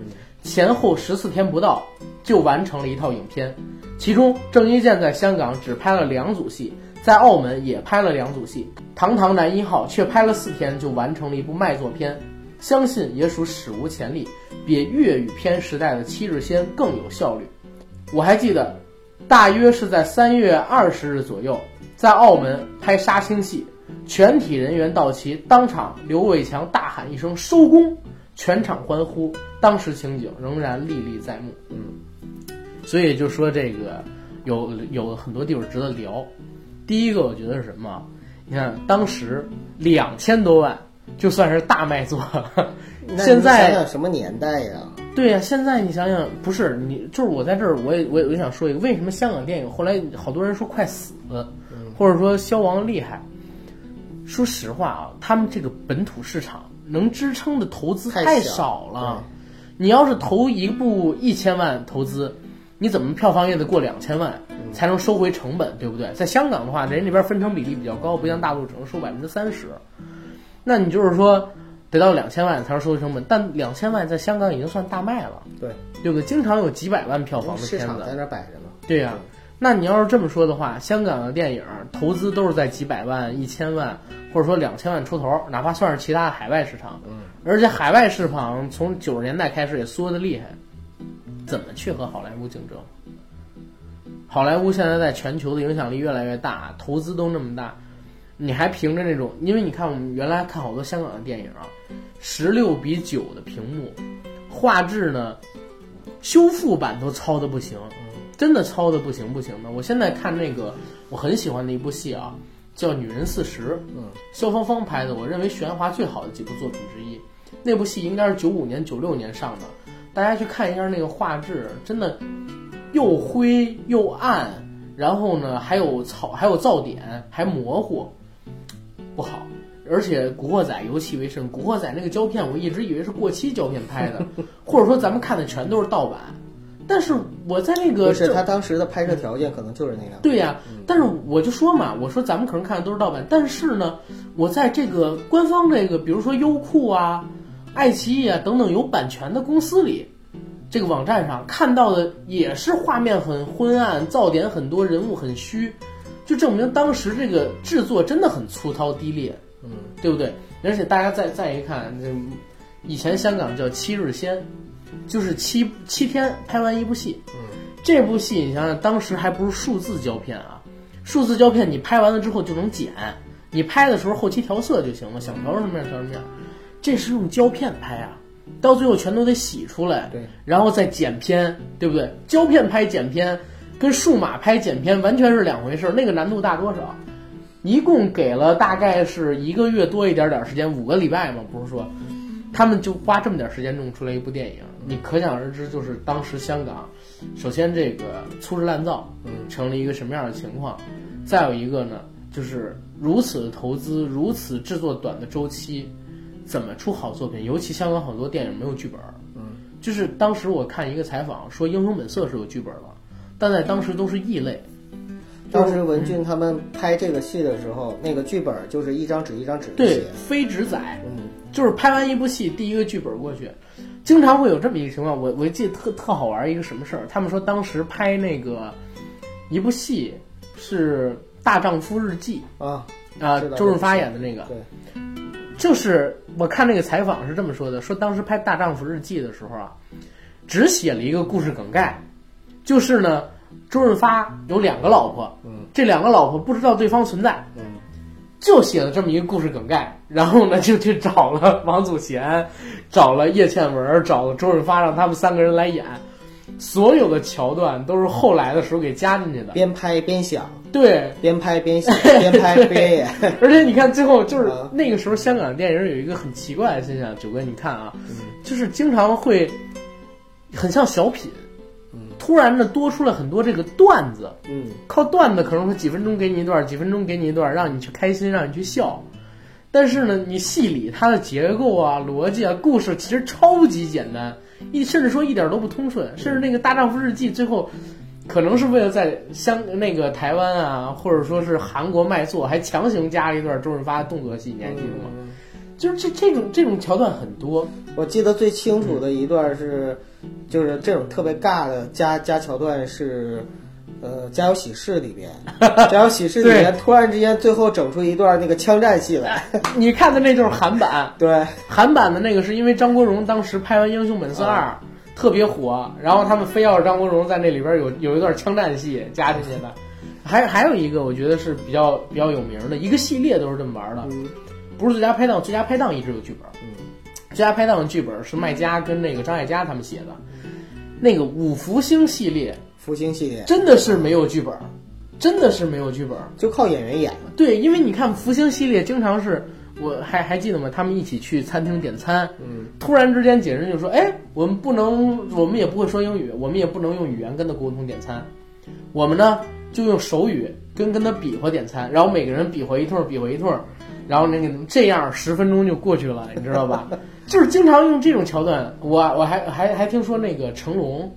Speaker 1: 前后十四天不到就完成了一套影片。其中郑伊健在香港只拍了两组戏，在澳门也拍了两组戏，《堂堂男一号》却拍了四天就完成了一部卖座片，相信也属史无前例，比粤语片时代的《七日仙》更有效率。我还记得，大约是在三月二十日左右，在澳门拍杀青戏，全体人员到齐，当场刘伟强大喊一声“收工”，全场欢呼，当时情景仍然历历在目。
Speaker 2: 嗯，
Speaker 1: 所以就说这个有有很多地方值得聊。第一个，我觉得是什么？你看当时两千多万就算是大卖座，
Speaker 2: 那你
Speaker 1: 现在
Speaker 2: 什么年代呀？
Speaker 1: 对呀、现在你想想，不是你，就是我在这儿，我也我也我也想说一个，为什么香港电影后来好多人说快死了，或者说消亡厉害？说实话啊，他们这个本土市场能支撑的投资
Speaker 2: 太
Speaker 1: 少了。你要是投一部一千万投资，你怎么票房也得过两千万才能收回成本，对不对？在香港的话，人那边分成比例比较高，不像大陆只能收百分之三十。那你就是说得到两千万才能收回成本，但两千万在香港已经算大卖了，
Speaker 2: 对，
Speaker 1: 对不对？经常有几百万票房的片子
Speaker 2: 市场在，那摆着呢。
Speaker 1: 对呀、那你要是这么说的话，香港的电影投资都是在几百万、一千万，或者说两千万出头，哪怕算是其他的海外市场，
Speaker 2: 嗯，
Speaker 1: 而且海外市场从九十年代开始也缩得厉害，怎么去和好莱坞竞争？好莱坞现在在全球的影响力越来越大，投资都那么大，你还凭着那种？因为你看我们原来看好多香港的电影啊，十六比九的屏幕，画质呢，修复版都糙的不行，真的糙的不行不行的。我现在看那个我很喜欢的一部戏啊，叫《女人四十》，
Speaker 2: 嗯，
Speaker 1: 萧芳芳拍的，我认为徐安华最好的几部作品之一。那部戏应该是九五年、九六年上的，大家去看一下那个画质，真的又灰又暗，然后呢还有草，还有噪点，还模糊，不好。而且《古惑仔》尤其为甚，《古惑仔》那个胶片我一直以为是过期胶片拍的，或者说咱们看的全都是盗版。但是我在那个正
Speaker 2: 不是他当时的拍摄条件可能就是那样。
Speaker 1: 对呀、但是我就说嘛，我说咱们可能看的都是盗版，但是呢，我在这个官方这个，比如说优酷啊、爱奇艺啊等等有版权的公司里，这个网站上看到的也是画面很昏暗、噪点很多、人物很虚，就证明当时这个制作真的很粗糙低劣，
Speaker 2: 嗯，
Speaker 1: 对不对？而且大家再再一看，这以前香港叫七日仙，就是七七天拍完一部戏。
Speaker 2: 嗯，
Speaker 1: 这部戏你想想，当时还不是数字胶片啊，数字胶片你拍完了之后就能剪，你拍的时候后期调色就行了，想调什么样调什么样。这是用胶片拍啊，到最后全都得洗出来，
Speaker 2: 对，
Speaker 1: 然后再剪片，对不对？胶片拍剪片跟数码拍剪片完全是两回事儿，那个难度大多少？一共给了大概是一个月多一点点儿时间，五个礼拜嘛，不是说，他们就花这么点儿时间弄出来一部电影，你可想而知，就是当时香港，首先这个粗制滥造，
Speaker 2: 嗯，
Speaker 1: 成了一个什么样的情况？再有一个呢，就是如此的投资，如此制作短的周期，怎么出好作品？尤其香港很多电影没有剧本，
Speaker 2: 嗯，
Speaker 1: 就是当时我看一个采访说，《英雄本色》是有剧本了，但在当时都是异类。
Speaker 2: 当时文俊他们拍这个戏的时候，那个剧本就是一张纸一张纸的
Speaker 1: 对
Speaker 2: 写，，
Speaker 1: 非纸载，
Speaker 2: 嗯，
Speaker 1: 就是拍完一部戏，第一个剧本过去，经常会有这么一个情况。我我记得特特好玩一个什么事儿，他们说当时拍那个一部戏是《大丈夫日记
Speaker 2: 啊，》
Speaker 1: 啊，周润发演的那个，
Speaker 2: 对，
Speaker 1: 就是我看那个采访是这么说的：说当时拍《大丈夫日记》的时候啊，只写了一个故事梗概，就是呢，周润发有两个老婆，
Speaker 2: 嗯，
Speaker 1: 这两个老婆不知道对方存在，
Speaker 2: 嗯，
Speaker 1: 就写了这么一个故事梗概，然后呢就去找了王祖贤，找了叶倩文，找了周润发，让他们三个人来演，所有的桥段都是后来的时候给加进去的。
Speaker 2: 边拍边想，
Speaker 1: 对，
Speaker 2: 边拍边想，边拍边演，
Speaker 1: 而且你看最后就是
Speaker 2: 啊
Speaker 1: 那个时候香港的电影有一个很奇怪的现象，九哥你看啊，
Speaker 2: 嗯
Speaker 1: 就是经常会很像小品，突然的多出了很多这个段子，
Speaker 2: 嗯，
Speaker 1: 靠段子可能说几分钟给你一段，几分钟给你一段，让你去开心，让你去笑。但是呢，你戏里它的结构啊、逻辑啊、故事，其实超级简单，一甚至说一点都不通顺。甚至那个《大丈夫日记》最后，可能是为了在香那个台湾啊，或者说是韩国卖座，还强行加了一段周润发的动作戏，你还记得吗？就是这这种这种桥段很多。
Speaker 2: 我记得最清楚的一段是，就是这种特别尬的加加桥段是，呃，《家有喜事》里边，《家有喜事》里边突然之间最后整出一段那个枪战戏来，
Speaker 1: 你看的那就是韩版，
Speaker 2: 对，
Speaker 1: 韩版的那个是因为张国荣当时拍完《英雄本色二》特别火，然后他们非要张国荣在那里边有有一段枪战戏加进去的。还还有一个我觉得是比较比较有名的一个系列都是这么玩的，不是最佳拍档，最佳拍档一直有剧本。最佳拍档的剧本是麦家跟那个张艾嘉他们写的，那个五福星系列，
Speaker 2: 福星系列
Speaker 1: 真的是没有剧本，真的是没有剧本，
Speaker 2: 就靠演员演。
Speaker 1: 对，因为你看福星系列经常是，我还还记得吗？他们一起去餐厅点餐，
Speaker 2: 嗯，
Speaker 1: 突然之间解人就说，哎，我们不能，我们也不会说英语，我们也不能用语言跟他沟通点餐，我们呢就用手语跟跟他比划点餐，然后每个人比划一通，比划一通。然后那个这样十分钟就过去了，你知道吧？就是经常用这种桥段。我我还还还听说那个成龙，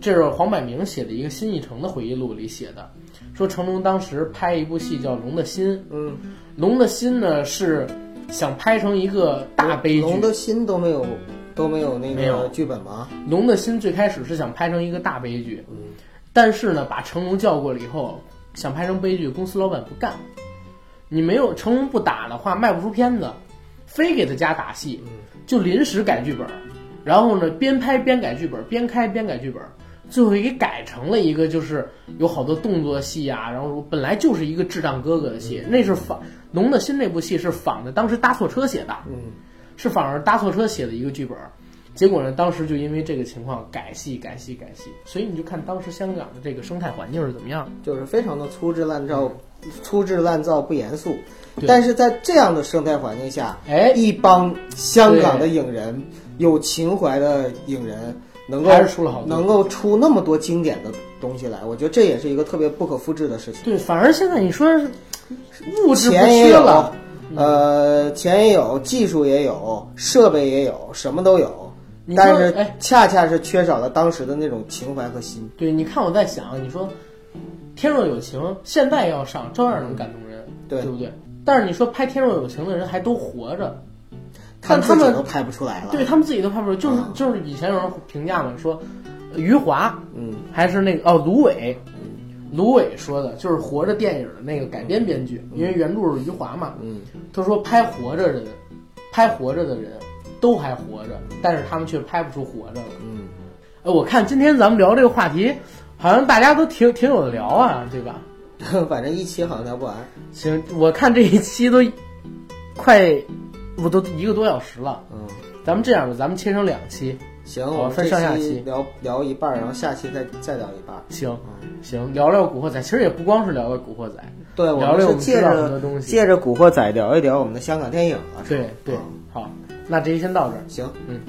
Speaker 1: 这是黄百鸣写的一个新艺城的回忆录里写的，说成龙当时拍一部戏叫《龙的心》，
Speaker 2: 嗯，
Speaker 1: 龙的心呢是想拍成一个大悲剧，
Speaker 2: 龙的心都没有都没有那个剧本吗？
Speaker 1: 龙的心最开始是想拍成一个大悲剧，
Speaker 2: 嗯，
Speaker 1: 但是呢把成龙叫过了以后，想拍成悲剧，公司老板不干。你没有成龙不打的话，卖不出片子，非给他加打戏，就临时改剧本，然后呢边拍边改剧本，边开边改剧本，最后给改成了一个就是有好多动作戏啊，然后本来就是一个智障哥哥的戏，那是仿《龙的心》那部戏是仿的，当时搭错车写的，
Speaker 2: 嗯，
Speaker 1: 是仿着搭错车写的一个剧本，结果呢当时就因为这个情况改戏改戏改戏，所以你就看当时香港的这个生态环境是怎么样，
Speaker 2: 就是非常的粗制滥造。粗制滥造不严肃，但是在这样的生态环境下，
Speaker 1: 哎，
Speaker 2: 一帮香港的影人，有情怀的影人，能够
Speaker 1: 还是出了好多，
Speaker 2: 能够出那么多经典的东西来，我觉得这也是一个特别不可复制的事情。
Speaker 1: 对，反而现在你说物质不
Speaker 2: 缺
Speaker 1: 了，
Speaker 2: 呃，钱也有，技术也有，设备也有，什么都有，但是恰恰是缺少了当时的那种情怀和心。
Speaker 1: 对，你看我在想，你说。天若有情，现在要上照样能感动人，
Speaker 2: 对
Speaker 1: 对不对？但是你说拍天若有情的人还都活着，
Speaker 2: 但
Speaker 1: 他们
Speaker 2: 都拍不出来了。
Speaker 1: 对他们自己都拍不出来，就是就是以前有人评价嘛，说余华，
Speaker 2: 嗯，
Speaker 1: 还是那个哦芦苇，芦苇说的就是活着电影的那个改编编剧，因为原著是余华嘛，
Speaker 2: 嗯，
Speaker 1: 他说拍活着的，拍活着的人都还活着，但是他们却拍不出活着了，
Speaker 2: 嗯，
Speaker 1: 哎，我看今天咱们聊这个话题。好像大家都挺挺有的聊啊，对吧？
Speaker 2: 反正一期好像聊不完。
Speaker 1: 行，我看这一期都快，我都一个多小时了。
Speaker 2: 嗯，
Speaker 1: 咱们这样吧，咱们切成两期。
Speaker 2: 行，
Speaker 1: 我分上下期
Speaker 2: 聊聊一半，然后下期再再聊一半。
Speaker 1: 行，行，聊聊古惑仔。其实也不光是聊聊古惑仔，
Speaker 2: 对，
Speaker 1: 聊聊我们
Speaker 2: 借着借着古惑仔聊一聊我们的香港电影啊。
Speaker 1: 对对，好，那这期先到这儿。
Speaker 2: 行，
Speaker 1: 嗯。